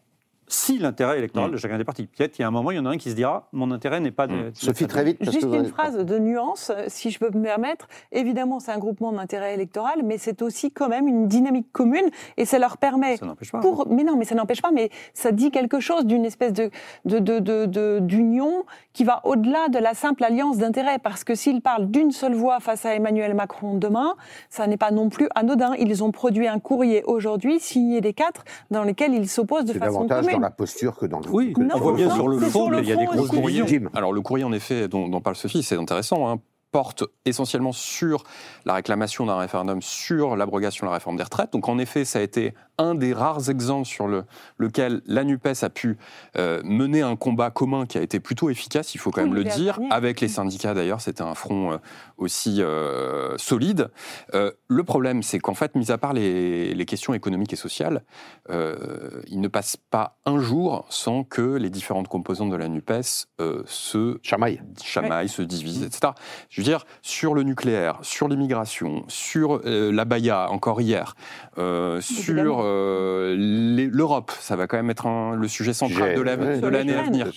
si l'intérêt électoral mm. de chacun des partis. Peut-être qu'il y a un moment, il y en a un qui se dira mon intérêt n'est pas. De, mm. Sophie, très vite. Juste une phrase de nuance, si je peux me permettre. Évidemment, c'est un groupement d'intérêt électoral, mais c'est aussi quand même une dynamique commune et ça leur permet. Ça n'empêche pas. Pour, mais non, mais ça n'empêche pas, mais ça dit quelque chose d'une espèce de, d'union qui va au-delà de la simple alliance d'intérêts. Parce que s'ils parlent d'une seule voix face à Emmanuel Macron demain, ça n'est pas non plus anodin. Ils ont produit un courrier aujourd'hui, signé des quatre, dans lequel ils s'opposent de façon commune dans la posture que dans le Oui, on voit bien sur le fond qu'il y a des grosses divisions. Alors le courrier, en effet, dont, dont parle Sophie, c'est intéressant. Hein porte essentiellement sur la réclamation d'un référendum sur l'abrogation de la réforme des retraites. Donc en effet, ça a été un des rares exemples sur le, lequel la NUPES a pu euh, mener un combat commun qui a été plutôt efficace, il faut quand même le dire, avec les syndicats d'ailleurs, c'était un front euh, aussi euh, solide. le problème, c'est qu'en fait, mis à part les, les questions économiques et sociales, il ne passe pas un jour sans que les différentes composantes de la NUPES se chamaillent, chamaillent se divisent, etc. Je veux dire, sur le nucléaire, sur l'immigration, sur la Baïa, encore hier, sur euh, l'Europe, ça va quand même être le sujet central de l'année à venir.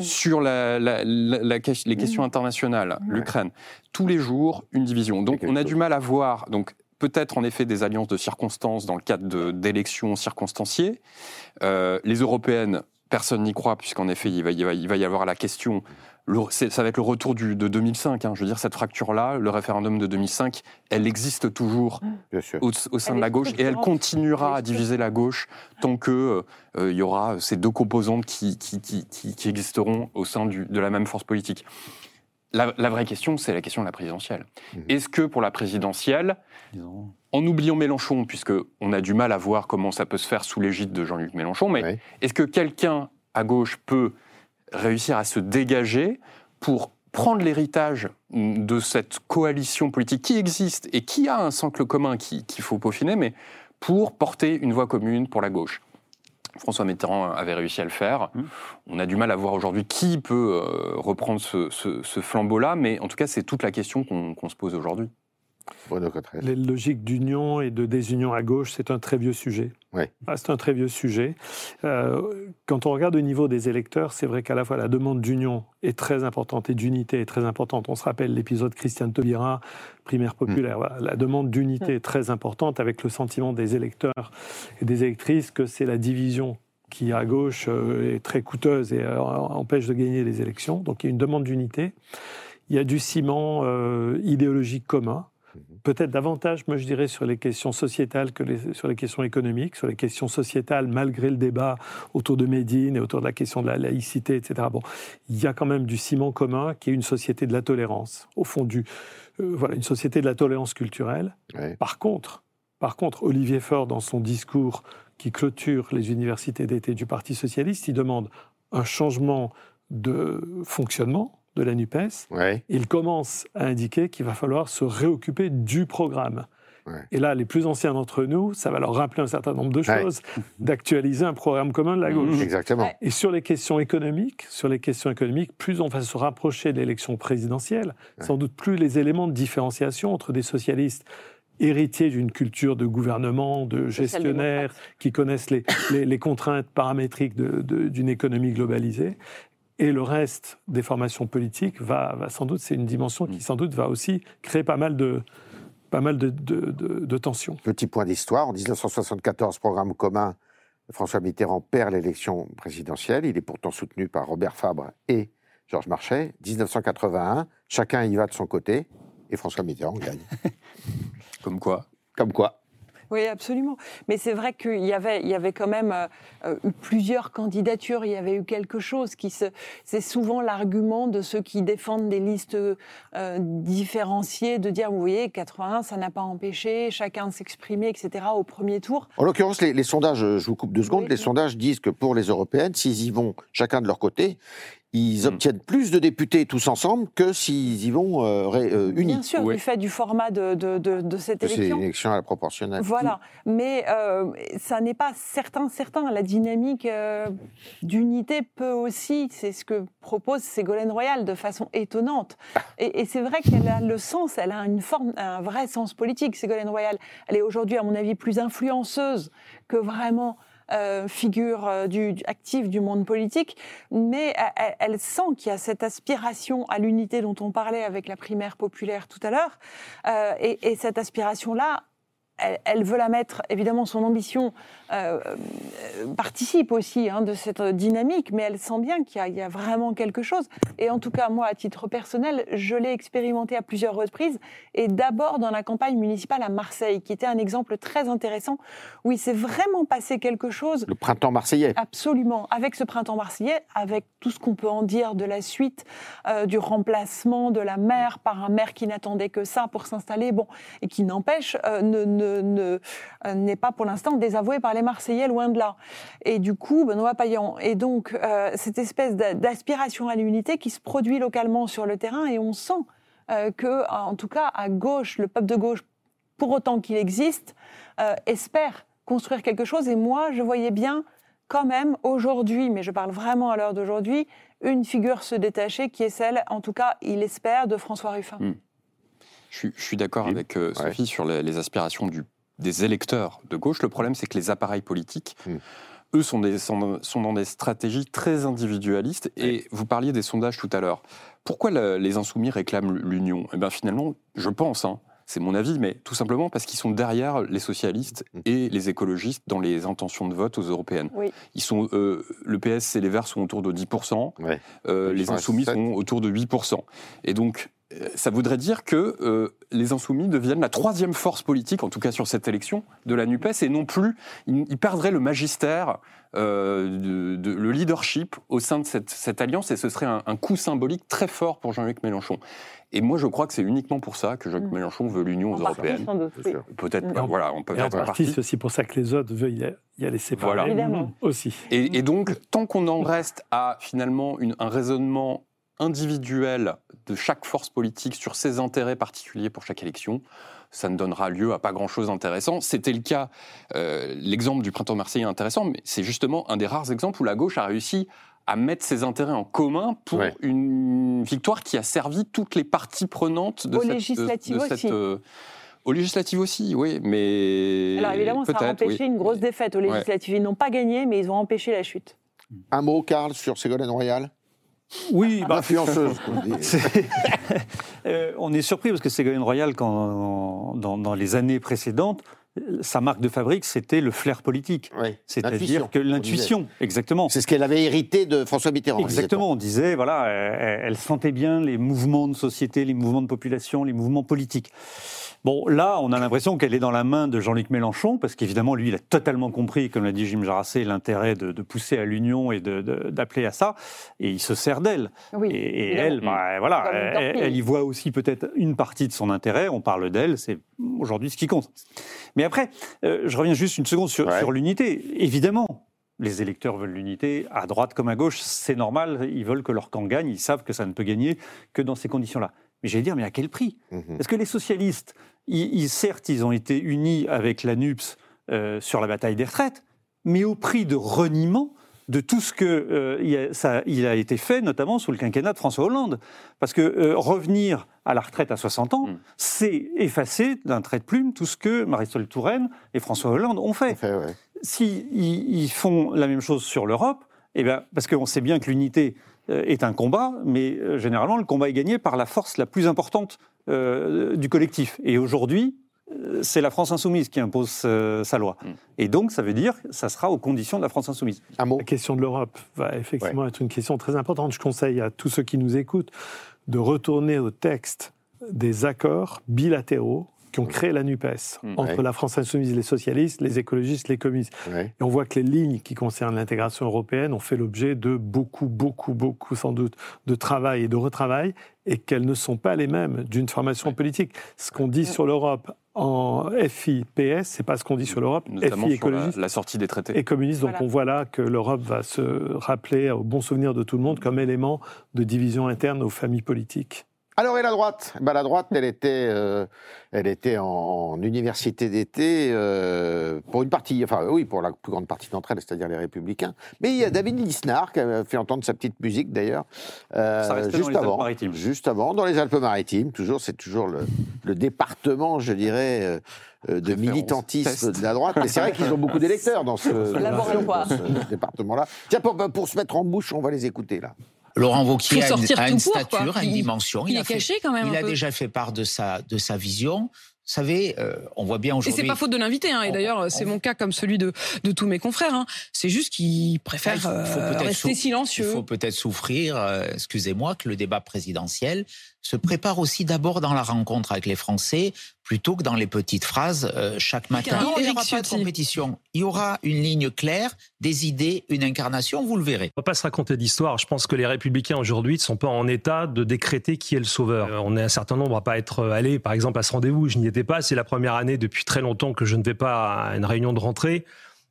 Sur, la, les questions mm. internationales, l'Ukraine. Tous les jours, une division. Donc on a du mal à voir. Donc peut-être en effet des alliances de circonstances dans le cadre d'élections circonstanciées. Euh, les européennes, personne n'y croit, puisqu'en effet, il va, il va, y avoir la question ça va être le retour de 2005. Hein. Je veux dire, cette fracture-là, le référendum de 2005, elle existe toujours au, sein de la gauche et elle continuera à diviser la gauche tant qu'il euh, euh, y aura ces deux composantes qui, qui, existeront au sein de la même force politique. La, vraie question, c'est la question de la présidentielle. Mmh. Est-ce que pour la présidentielle, en oubliant Mélenchon, puisque on a du mal à voir comment ça peut se faire sous l'égide de Jean-Luc Mélenchon, mais est-ce que quelqu'un à gauche peut réussir à se dégager pour prendre l'héritage de cette coalition politique qui existe et qui a un socle commun qu'il faut peaufiner, mais pour porter une voix commune pour la gauche. François Mitterrand avait réussi à le faire. Mmh. On a du mal à voir aujourd'hui qui peut euh, reprendre ce, flambeau-là, mais en tout cas, c'est toute la question qu'on se pose aujourd'hui. Les logiques d'union et de désunion à gauche, c'est un très vieux sujet. Ah, c'est un très vieux sujet. Euh, quand on regarde au niveau des électeurs, c'est vrai qu'à la fois la demande d'union est très importante et d'unité est très importante. On se rappelle l'épisode Christiane Taubira, primaire populaire. Mm. La demande d'unité est très importante avec le sentiment des électeurs et des électrices que c'est la division qui, à gauche, euh, est très coûteuse et euh, empêche de gagner les élections. Donc il y a une demande d'unité. Il y a du ciment idéologique commun peut-être davantage, moi je dirais, sur les questions sociétales que sur les questions économiques. Sur les questions sociétales, malgré le débat autour de Médine et autour de la question de la laïcité, etc. Bon, il y a quand même du ciment commun qui est une société de la tolérance, au fond du, euh, voilà, une société de la tolérance culturelle. Par contre, par contre, Olivier Faure, dans son discours qui clôture les universités d'été du Parti socialiste, il demande un changement de fonctionnement, de la NUPES, il commence à indiquer qu'il va falloir se réoccuper du programme. Et là, les plus anciens d'entre nous, ça va leur rappeler un certain nombre de choses, d'actualiser un programme commun de la gauche. Exactement. Et sur les questions économiques, sur les questions économiques, plus on va se rapprocher de l'élection présidentielle, sans doute plus les éléments de différenciation entre des socialistes héritiers d'une culture de gouvernement, de gestionnaires, qui connaissent les, les, contraintes paramétriques d'une économie globalisée. Et le reste des formations politiques va, va sans doute, c'est une dimension qui sans doute va aussi créer pas mal de, pas mal de, de, tensions. Petit point d'histoire, en 1974, programme commun, François Mitterrand perd l'élection présidentielle. Il est pourtant soutenu par Robert Fabre et Georges Marchais. 1981, chacun y va de son côté et François Mitterrand gagne. Comme quoi Comme quoi oui, absolument. Mais c'est vrai qu'il y avait, il y avait quand même euh, euh, eu plusieurs candidatures. Il y avait eu quelque chose qui se. C'est souvent l'argument de ceux qui défendent des listes euh, différenciées de dire, vous voyez, 81, ça n'a pas empêché chacun de s'exprimer, etc. Au premier tour. En l'occurrence, les, sondages, je vous coupe deux secondes, les sondages disent que pour les européennes, s'ils y vont chacun de leur côté, ils hmm. obtiennent plus de députés tous ensemble que s'ils y vont euh, euh, unis. Bien sûr, du fait du format de, de, de, cette élection. C'est une élection à la proportionnelle. Voilà, mais euh, ça n'est pas certain, certain. La dynamique d'unité peut aussi, c'est ce que propose Ségolène Royal de façon étonnante. Ah. Et, et c'est vrai qu'elle a le sens, elle a une forme, un vrai sens politique, Ségolène Royal. Elle est aujourd'hui, à mon avis, plus influenceuse que vraiment euh, figure euh, du, active du monde politique, mais elle, sent qu'il y a cette aspiration à l'unité dont on parlait avec la primaire populaire tout à l'heure, euh, et, et, cette aspiration-là, elle, veut la mettre, évidemment, son ambition euh, participe aussi hein, de cette dynamique, mais elle sent bien qu'il y, a vraiment quelque chose. Et en tout cas, moi, à titre personnel, je l'ai expérimenté à plusieurs reprises, et d'abord dans la campagne municipale à Marseille, qui était un exemple très intéressant, où il s'est vraiment passé quelque chose. Le printemps marseillais. Absolument. Avec ce printemps marseillais, avec tout ce qu'on peut en dire de la suite, euh, du remplacement de la maire par un maire qui n'attendait que ça pour s'installer, bon, et qui n'empêche, ne euh, n'est pas pour l'instant désavoué par les Marseillais, loin de là. Et du coup, Benoît Payan. Et donc, euh, cette espèce d'aspiration à l'unité qui se produit localement sur le terrain, et on sent euh, que, en tout cas, à gauche, le peuple de gauche, pour autant qu'il existe, espère construire quelque chose. Et moi, je voyais bien quand même aujourd'hui, mais je parle vraiment à l'heure d'aujourd'hui, une figure se détacher qui est celle, en tout cas, il espère, de François Ruffin. Hmm. Je, suis d'accord avec Sophie sur les, aspirations du des électeurs de gauche. Le problème, c'est que les appareils politiques, hmm. eux, sont, des, sont, dans des stratégies très individualistes. Et vous parliez des sondages tout à l'heure. Pourquoi les insoumis réclament l'union? Eh bien, finalement, je pense, hein, c'est mon avis, mais tout simplement parce qu'ils sont derrière les socialistes hmm. et les écologistes dans les intentions de vote aux européennes. Ils sont, euh, le PS et les Verts sont autour de 10%, euh, les insoumis sont autour de 8%. Et donc, euh, ça voudrait dire que euh, les insoumis deviennent la troisième force politique, en tout cas sur cette élection, de la NUPES, et non plus, ils, perdraient le magistère, euh, de, le leadership au sein de cette, alliance, et ce serait un, coup symbolique très fort pour Jean-Luc Mélenchon. Et moi, je crois que c'est uniquement pour ça que Jean-Luc mm. Mélenchon veut l'Union européenne. Peut-être, mm. voilà, on peut être en partie. C'est aussi pour ça que les autres veulent y aller séparer. Voilà. Aussi. Et, et, donc, tant qu'on en reste à finalement une, un raisonnement individuel de chaque force politique sur ses intérêts particuliers pour chaque élection, ça ne donnera lieu à pas grand-chose d'intéressant. C'était le cas, euh, l'exemple du printemps marseillais est intéressant, mais c'est justement un des rares exemples où la gauche a réussi à mettre ses intérêts en commun pour une victoire qui a servi toutes les parties prenantes de aux cette... législatives aussi. Euh, aux législatives aussi, oui, mais... Alors évidemment, ça a empêché une grosse défaite aux législatives. Ils n'ont pas gagné, mais ils ont empêché la chute. Un mot, Karl, sur Ségolène Royal? Oui, bah, influenceuse. Euh, on est surpris parce que Ségolène Royal, quand, dans, les années précédentes, sa marque de fabrique, c'était le flair politique. C'est-à-dire que l'intuition, exactement. C'est ce qu'elle avait hérité de François Mitterrand. Exactement, on disait, voilà, elle sentait bien les mouvements de société, les mouvements de population, les mouvements politiques. Bon, là, on a l'impression qu'elle est dans la main de Jean-Luc Mélenchon, parce qu'évidemment, lui, il a totalement compris, comme l'a dit Jim Jarassé, l'intérêt de, pousser à l'union et d'appeler à ça, et il se sert d'elle. et, elle, bah, voilà, elle, y voit aussi peut-être une partie de son intérêt. On parle d'elle, c'est aujourd'hui ce qui compte. Mais après, euh, je reviens juste une seconde sur, sur l'unité. Évidemment, les électeurs veulent l'unité, à droite comme à gauche, c'est normal, ils veulent que leur camp gagne, ils savent que ça ne peut gagner que dans ces conditions-là. Mais j'allais dire, mais à quel prix? Mhm. Parce que les socialistes ils, certes, ils ont été unis avec la NUPS euh, sur la bataille des retraites, mais au prix de reniement de tout ce que il, a, ça, il, a, été fait, notamment sous le quinquennat de François Hollande. Parce que revenir à la retraite à 60 ans, mm. c'est effacer d'un trait de plume tout ce que Marisol Touraine et François Hollande ont fait. fait Si ils, font la même chose sur l'Europe, eh bien, parce qu'on sait bien que l'unité est un combat, mais généralement le combat est gagné par la force la plus importante du collectif. Et aujourd'hui, euh, c'est la France insoumise qui impose euh, sa loi. Mm. Et donc, ça veut dire que ça sera aux conditions de la France insoumise. La question de l'Europe va effectivement être une question très importante. Je conseille à tous ceux qui nous écoutent de retourner au texte des accords bilatéraux qui ont créé la NUPES mm. entre la France insoumise, les socialistes, les écologistes, les communistes. Et on voit que les lignes qui concernent l'intégration européenne ont fait l'objet de beaucoup, beaucoup, beaucoup, sans doute, de travail et de retravail, et qu'elles ne sont pas les mêmes d'une formation politique. Ce qu'on dit sur l'Europe en FI-PS, c'est pas ce qu'on dit sur l'Europe. FI écologiste. La, sortie des traités. Et communiste. Donc on voit là que l'Europe va se rappeler au bon souvenir de tout le monde comme élément de division interne aux familles politiques. Alors, et la droite? Bah, La droite, elle était, euh, elle était en, université d'été euh, pour une partie, enfin oui, pour la plus grande partie d'entre elles, c'est-à-dire les Républicains. Mais il y a David Lisnard qui a fait entendre sa petite musique d'ailleurs, euh, juste avant, juste avant, dans les Alpes-Maritimes. Toujours, c'est toujours le, département, je dirais. de militantisme de la droite. Mais c'est vrai qu'ils ont beaucoup d'électeurs dans ce, département-là. Tiens, pour, pour se mettre en bouche, on va les écouter là. Laurent Wauquiez a, une, stature, a une dimension. Il, est caché quand même. Il a déjà fait part de sa, de sa vision. Vous savez, euh, on voit bien aujourd'hui. Et c'est pas faute de l'inviter. Hein, et d'ailleurs, c'est mon cas comme celui de, de tous mes confrères. Hein. C'est juste qu'il préfère euh, rester silencieux. Il faut peut-être souffrir, euh, excusez-moi, que le débat présidentiel se prépare aussi d'abord dans la rencontre avec les Français plutôt que dans les petites phrases euh, chaque matin. il n'y aura pas de compétition. Il y aura une ligne claire, des idées, une incarnation, vous le verrez. On ne va pas se raconter d'histoire. Je pense que les républicains aujourd'hui ne sont pas en état de décréter qui est le sauveur. Euh, on est un certain nombre à pas être allés, par exemple, à ce rendez-vous. Je n'y étais pas. C'est la première année depuis très longtemps que je ne vais pas à une réunion de rentrée.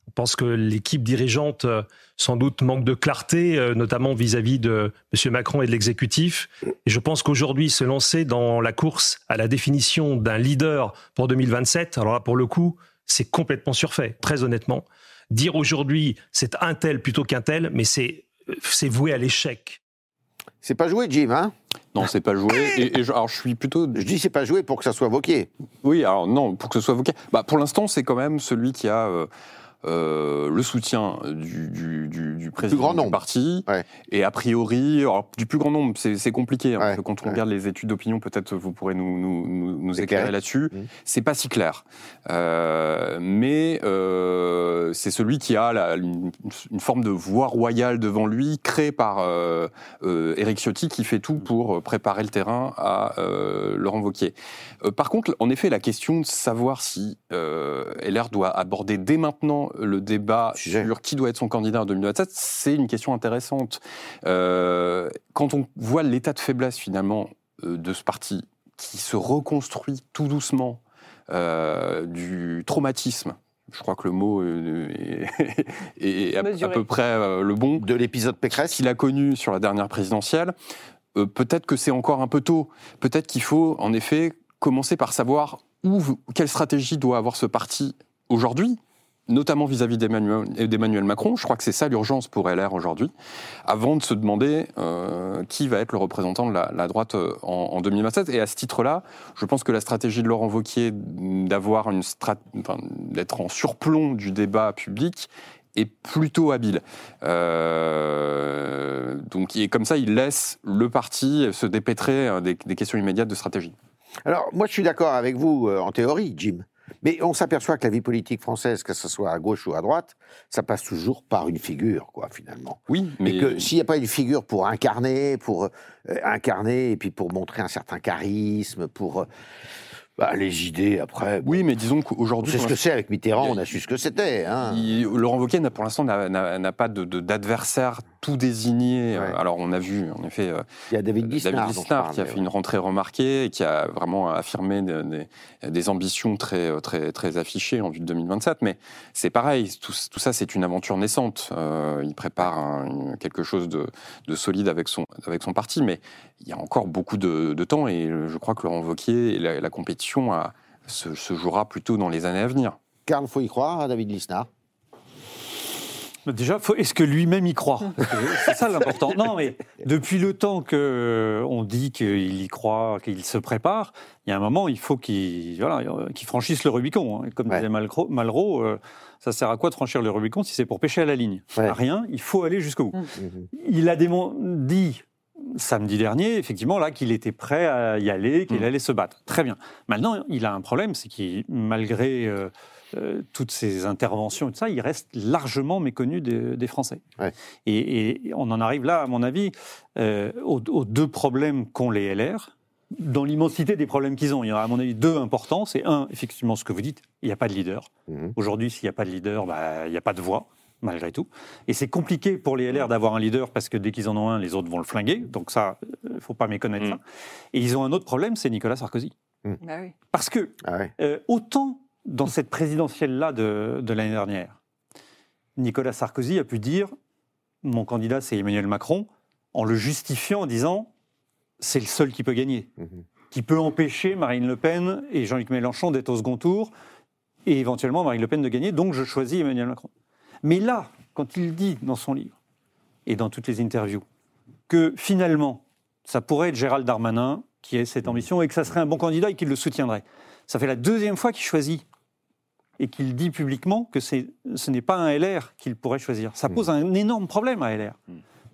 Je pense que l'équipe dirigeante, euh, sans doute, manque de clarté, euh, notamment vis-à-vis de M. Macron et de l'exécutif. Et je pense qu'aujourd'hui, se lancer dans la course à la définition d'un leader pour 2027, alors là, pour le coup, c'est complètement surfait, très honnêtement. Dire aujourd'hui, c'est un tel plutôt qu'un tel, mais c'est voué à l'échec. C'est pas joué, Jim, hein? Non, c'est pas joué. Et, je, alors, je suis plutôt. Je dis c'est pas joué pour que ça soit voqué. Oui, alors non, pour que ce soit voqué. Bah, pour l'instant, c'est quand même celui qui a. Euh, euh, le soutien du, du, du, du président grand du parti. Et a priori, alors, du plus grand nombre, c'est compliqué. Hein, quand on regarde les études d'opinion, peut-être vous pourrez nous, nous, nous éclairer là-dessus. Mmh. C'est pas si clair. Euh, mais euh, c'est celui qui a la, une, forme de voie royale devant lui, créée par Éric Ciotti, qui fait tout pour préparer le terrain à Laurent Wauquiez. par contre, en effet, la question de savoir si LR doit aborder dès maintenant le débat sur qui doit être son candidat en 2027, c'est une question intéressante. Euh, quand on voit l'état de faiblesse finalement euh, de ce parti qui se reconstruit tout doucement euh, du traumatisme je crois que le mot est, à, peu près le bon. De l'épisode Pécresse Qu'il a connu sur la dernière présidentielle. Peut-être que c'est encore un peu tôt. Peut-être qu'il faut, en effet, commencer par savoir où, quelle stratégie doit avoir ce parti aujourd'hui notamment vis-à-vis d'Emmanuel Macron. Je crois que c'est ça l'urgence pour LR aujourd'hui, avant de se demander euh, qui va être le représentant de la, droite euh, en, 2027. Et à ce titre-là, je pense que la stratégie de Laurent Wauquiez d'avoir une d'être en surplomb du débat public est plutôt habile. Euh, donc, et comme ça, il laisse le parti se dépêtrer des questions immédiates de stratégie. Alors, moi, je suis d'accord avec vous en théorie, Jim. Mais on s'aperçoit que la vie politique française, que ce soit à gauche ou à droite, ça passe toujours par une figure, quoi, finalement. Oui, mais et que s'il n'y a pas une figure pour incarner, pour euh, incarner, et puis pour montrer un certain charisme, pour euh, bah, les idées, après. Oui, mais disons qu'aujourd'hui. C'est ce que c'est avec Mitterrand, on a su ce que c'était. Hein. Laurent Wauquiez, pour l'instant, n'a pas d'adversaire de, tout désigné. Alors, on a vu, en effet. Euh, Il y a David Lisnard, qui a fait une rentrée remarquée et qui a vraiment affirmé des, ambitions très, très, très affichées en vue de 2027. Mais c'est pareil, tout, ça, c'est une aventure naissante. Euh, il prépare quelque chose de, solide avec son, avec son parti. Mais il y a encore beaucoup de, temps et je crois que Laurent Wauquiez et la compétition se, jouera plutôt dans les années à venir. Karl, faut y croire à David Lisnard Déjà, est-ce que lui-même y croit C'est ça l'important. Non, mais depuis le temps qu'on dit qu'il y croit, qu'il se prépare, il y a un moment, il faut qu'il voilà, franchisse le Rubicon. Hein. Comme disait Malraux, euh, ça sert à quoi de franchir le Rubicon si c'est pour pêcher à la ligne Rien, il faut aller jusqu'au bout. Mmh. Il a dit samedi dernier, effectivement, là, qu'il était prêt à y aller, qu'il mmh. allait se battre. Très bien. Maintenant, il a un problème, c'est qu'il, malgré euh, euh, toutes ces interventions et tout ça, il reste largement méconnu des, Français. Et, on en arrive là, à mon avis, euh, aux, deux problèmes qu'ont les LR. Dans l'immensité des problèmes qu'ils ont, il y a à mon avis deux importants. C'est un, effectivement, ce que vous dites, il n'y a pas de leader. Mmh. Aujourd'hui, s'il n'y a pas de leader, bah, il n'y a pas de voix malgré tout. Et c'est compliqué pour les LR d'avoir un leader parce que dès qu'ils en ont un, les autres vont le flinguer. Donc ça, il euh, ne faut pas méconnaître mm. ça. Et ils ont un autre problème, c'est Nicolas Sarkozy. Mm. Bah parce que ah euh, autant dans cette présidentielle-là de, l'année dernière, Nicolas Sarkozy a pu dire mon candidat c'est Emmanuel Macron en le justifiant en disant c'est le seul qui peut gagner, mm-hmm. qui peut empêcher Marine Le Pen et Jean-Luc Mélenchon d'être au second tour et éventuellement Marine Le Pen de gagner, donc je choisis Emmanuel Macron. Mais là, quand il dit dans son livre et dans toutes les interviews que finalement, ça pourrait être Gérald Darmanin qui ait cette ambition et que ça serait un bon candidat et qu'il le soutiendrait, ça fait la deuxième fois qu'il choisit et qu'il dit publiquement que ce n'est pas un LR qu'il pourrait choisir. Ça pose un énorme problème à LR.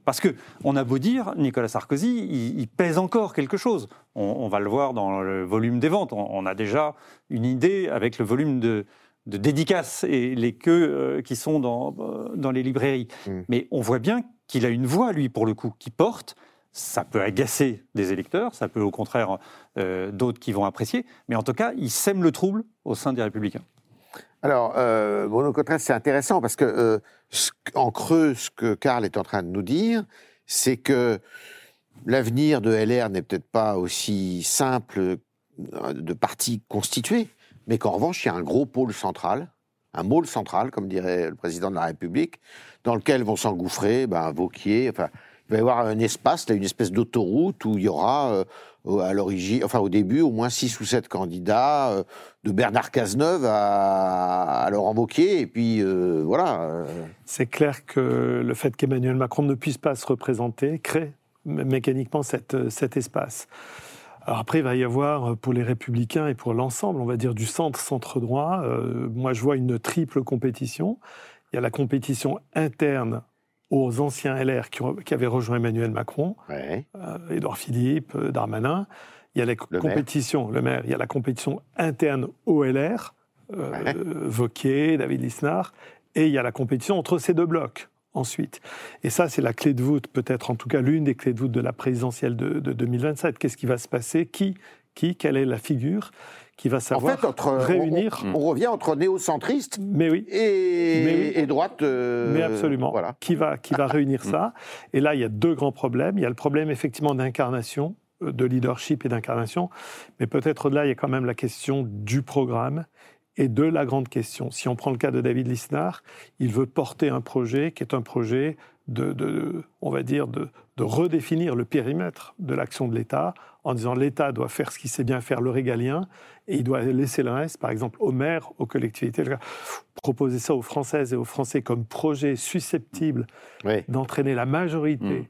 Parce que on a beau dire, Nicolas Sarkozy, il, pèse encore quelque chose. On, va le voir dans le volume des ventes. on, a déjà une idée avec le volume de, de dédicaces et les queues euh, qui sont dans, euh, dans les librairies. Mm. Mais on voit bien qu'il a une voix, lui, pour le coup, qui porte. Ça peut agacer des électeurs, ça peut au contraire euh, d'autres qui vont apprécier, mais en tout cas, il sème le trouble au sein des Républicains. Alors, Bruno Cottret, c'est intéressant parce que, en creux, ce que Karl est en train de nous dire, c'est que l'avenir de LR n'est peut-être pas aussi simple de parti constitué mais qu'en revanche, il y a un gros pôle central, un môle central, comme dirait le président de la République, dans lequel vont s'engouffrer ben, Vauquier, enfin, il va y avoir un espace, une espèce d'autoroute où il y aura euh, à l'origine, enfin au début, au moins six ou sept candidats, euh, de Bernard Cazeneuve à, Laurent Wauquiez, et puis euh, voilà. C'est clair que le fait qu'Emmanuel Macron ne puisse pas se représenter crée mécaniquement cet espace. Alors après, il va y avoir pour les républicains et pour l'ensemble, on va dire, du centre-centre droit, euh, moi je vois une triple compétition. Il y a la compétition interne aux anciens LR qui, avaient rejoint Emmanuel Macron, euh, Édouard Philippe, Darmanin. Il y a la compétition, le maire, il y a la compétition interne au LR, ouais. David Lisnard, et il y a la compétition entre ces deux blocs ensuite. Et ça, c'est la clé de voûte, peut-être en tout cas l'une des clés de voûte de la présidentielle de, 2027. Qu'est-ce qui va se passer? Qui qui, quelle est la figure qui va savoir en fait, réunir. On, revient entre mais oui. Et, et droite. Euh, mais absolument. Voilà. Qui va, qui va réunir ça Et là, il y a deux grands problèmes. Il y a le problème effectivement d'incarnation, euh, de leadership et d'incarnation. Mais peut-être au-delà, il y a quand même la question du programme et de la grande question. Si on prend le cas de David Lisnard, il veut porter un projet qui est un projet de, on va dire, de, redéfinir le périmètre de l'action de l'État en disant l'État doit faire ce qu'il sait bien faire, le régalien, et il doit laisser le reste, par exemple, aux maires, aux collectivités. Proposer ça aux Françaises et aux Français comme projet susceptible d'entraîner la majorité. Mmh.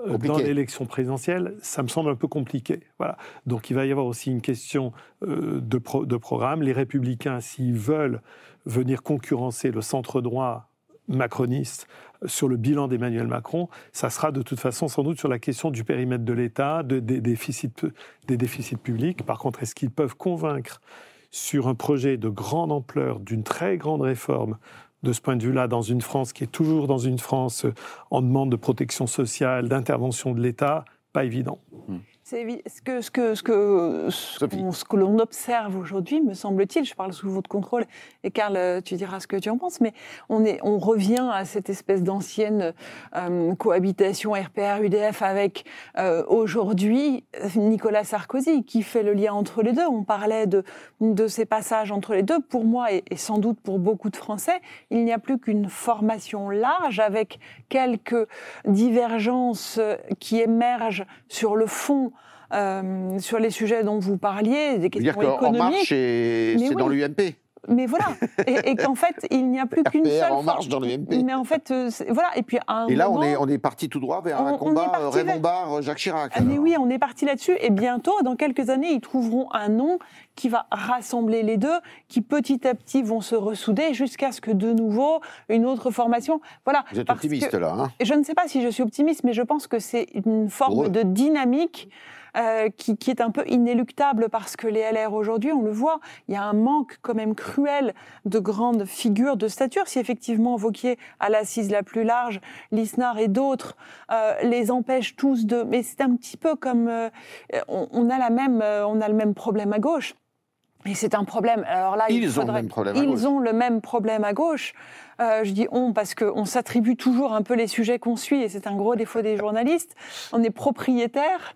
Euh, dans l'élection présidentielle, ça me semble un peu compliqué. Voilà. Donc il va y avoir aussi une question euh, de, de programme. Les républicains, s'ils veulent venir concurrencer le centre droit macroniste sur le bilan d'Emmanuel Macron, ça sera de toute façon sans doute sur la question du périmètre de l'État, des, déficits, des déficits publics. Par contre, est-ce qu'ils peuvent convaincre sur un projet de grande ampleur, d'une très grande réforme de ce point de vue-là, dans une France qui est toujours dans une France en demande de protection sociale, d'intervention de l'État, pas évident. Ce que, ce que, ce que, ce que l'on observe aujourd'hui, me semble-t-il, je parle sous votre contrôle, et Karl, tu diras ce que tu en penses, mais on, est, on revient à cette espèce d'ancienne euh, cohabitation RPR-UDF avec euh, aujourd'hui Nicolas Sarkozy, qui fait le lien entre les deux. On parlait de, de ces passages entre les deux. Pour moi, et, et sans doute pour beaucoup de Français, il n'y a plus qu'une formation large avec quelques divergences qui émergent sur le fond euh, sur les sujets dont vous parliez, des questions économiques. En Marche, c'est dans l'UMP. mais voilà, et, qu'en fait, il n'y a plus qu'une seule. en marche dans le MP. Mais en fait, euh, voilà, et puis à un Et là, on est, on est parti tout droit vers un combat Raymond Barre, Jacques Chirac. Ah, mais oui, on est parti là-dessus, et bientôt, dans quelques années, ils trouveront un nom qui va rassembler les deux, qui petit à petit vont se ressouder jusqu'à ce que de nouveau une autre formation. Voilà. Vous êtes optimiste là. Hein? je ne sais pas si je suis optimiste, mais je pense que c'est une forme de dynamique euh, qui, est un peu inéluctable parce que les LR aujourd'hui, on le voit, il y a un manque quand même cruel de grandes figures de stature. Si effectivement Vauquier à l'assise la plus large, Lisnard et d'autres euh, les empêchent tous de... Mais c'est un petit peu comme... Euh, on, a la même, on a le même problème à gauche. Et c'est un problème. Alors là, ils ont le même problème. À ils ont le même problème à gauche. Euh, je dis on parce qu'on s'attribue toujours un peu les sujets qu'on suit et c'est un gros défaut des journalistes. On est propriétaire,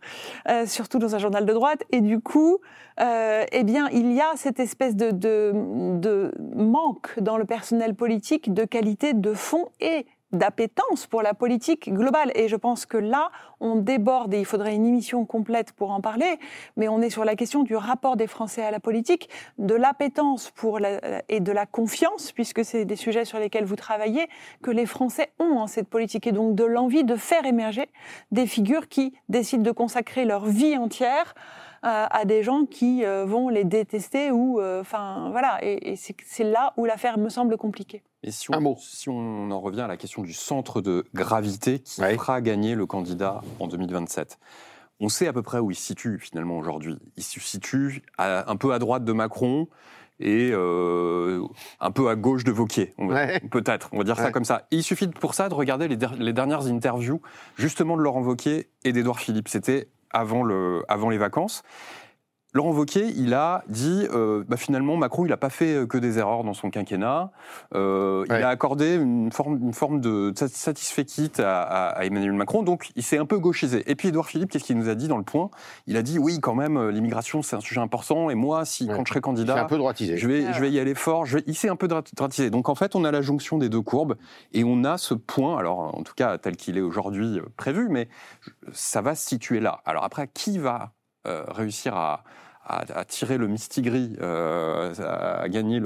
euh, surtout dans un journal de droite, et du coup, euh, eh bien, il y a cette espèce de, de, de manque dans le personnel politique de qualité de fond et d'appétence pour la politique globale. Et je pense que là, on déborde, et il faudrait une émission complète pour en parler, mais on est sur la question du rapport des Français à la politique, de l'appétence pour et de la confiance, puisque c'est des sujets sur lesquels vous travaillez, que les Français ont en cette politique, et donc de l'envie de faire émerger des figures qui décident de consacrer leur vie entière euh, à des gens qui euh, vont les détester ou, euh, enfin, voilà. Et, c'est là où l'affaire me semble compliquée. Et si on, si on en revient à la question du centre de gravité qui fera gagner le candidat en 2027, on sait à peu près où il se situe finalement aujourd'hui. Il se situe un peu à droite de Macron et un peu à gauche de Vauquier, peut-être, on va dire ça comme ça. il suffit pour ça de regarder les, les dernières interviews justement de Laurent Vauquier et d'Edouard Philippe. C'était avant, le, avant les vacances. Laurent Wauquiez, il a dit, euh, bah finalement, Macron, il n'a pas fait euh, que des erreurs dans son quinquennat. Euh, Il a accordé une forme, une forme de satisfait quitte à, à, Emmanuel Macron, donc il s'est un peu gauchisé. Et puis Édouard Philippe, qu'est-ce qu'il nous a dit dans le point? Il a dit, oui, quand même, l'immigration, c'est un sujet important, et moi, si quand je serai candidat, un peu droitisé. Je, vais, je vais y aller fort. Je vais, il s'est un peu droitisé. Donc en fait, on a la jonction des deux courbes, et on a ce point, alors en tout cas tel qu'il est aujourd'hui prévu, mais ça va se situer là. Alors après, qui va euh, réussir à, à, tirer le mistigris, à, gagner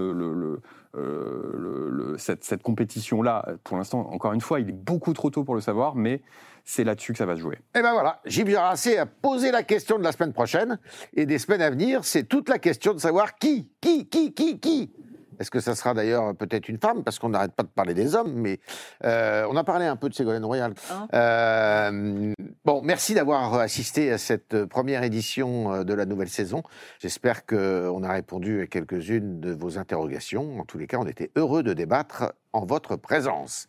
cette, compétition-là. Pour l'instant, encore une fois, il est beaucoup trop tôt pour le savoir, mais c'est là-dessus que ça va se jouer. Et eh ben voilà, Gilles Jarassé a posé la question de la semaine prochaine et des semaines à venir, c'est toute la question de savoir qui, qui, qui, qui, qui est-ce que ça sera d'ailleurs peut-être une femme? Parce qu'on n'arrête pas de parler des hommes, mais euh, on a parlé un peu de Ségolène Royal. Hein euh, bon, merci d'avoir assisté à cette première édition euh, de la nouvelle saison. J'espère qu'on a répondu à quelques-unes de vos interrogations. En tous les cas, on était heureux de débattre en votre présence.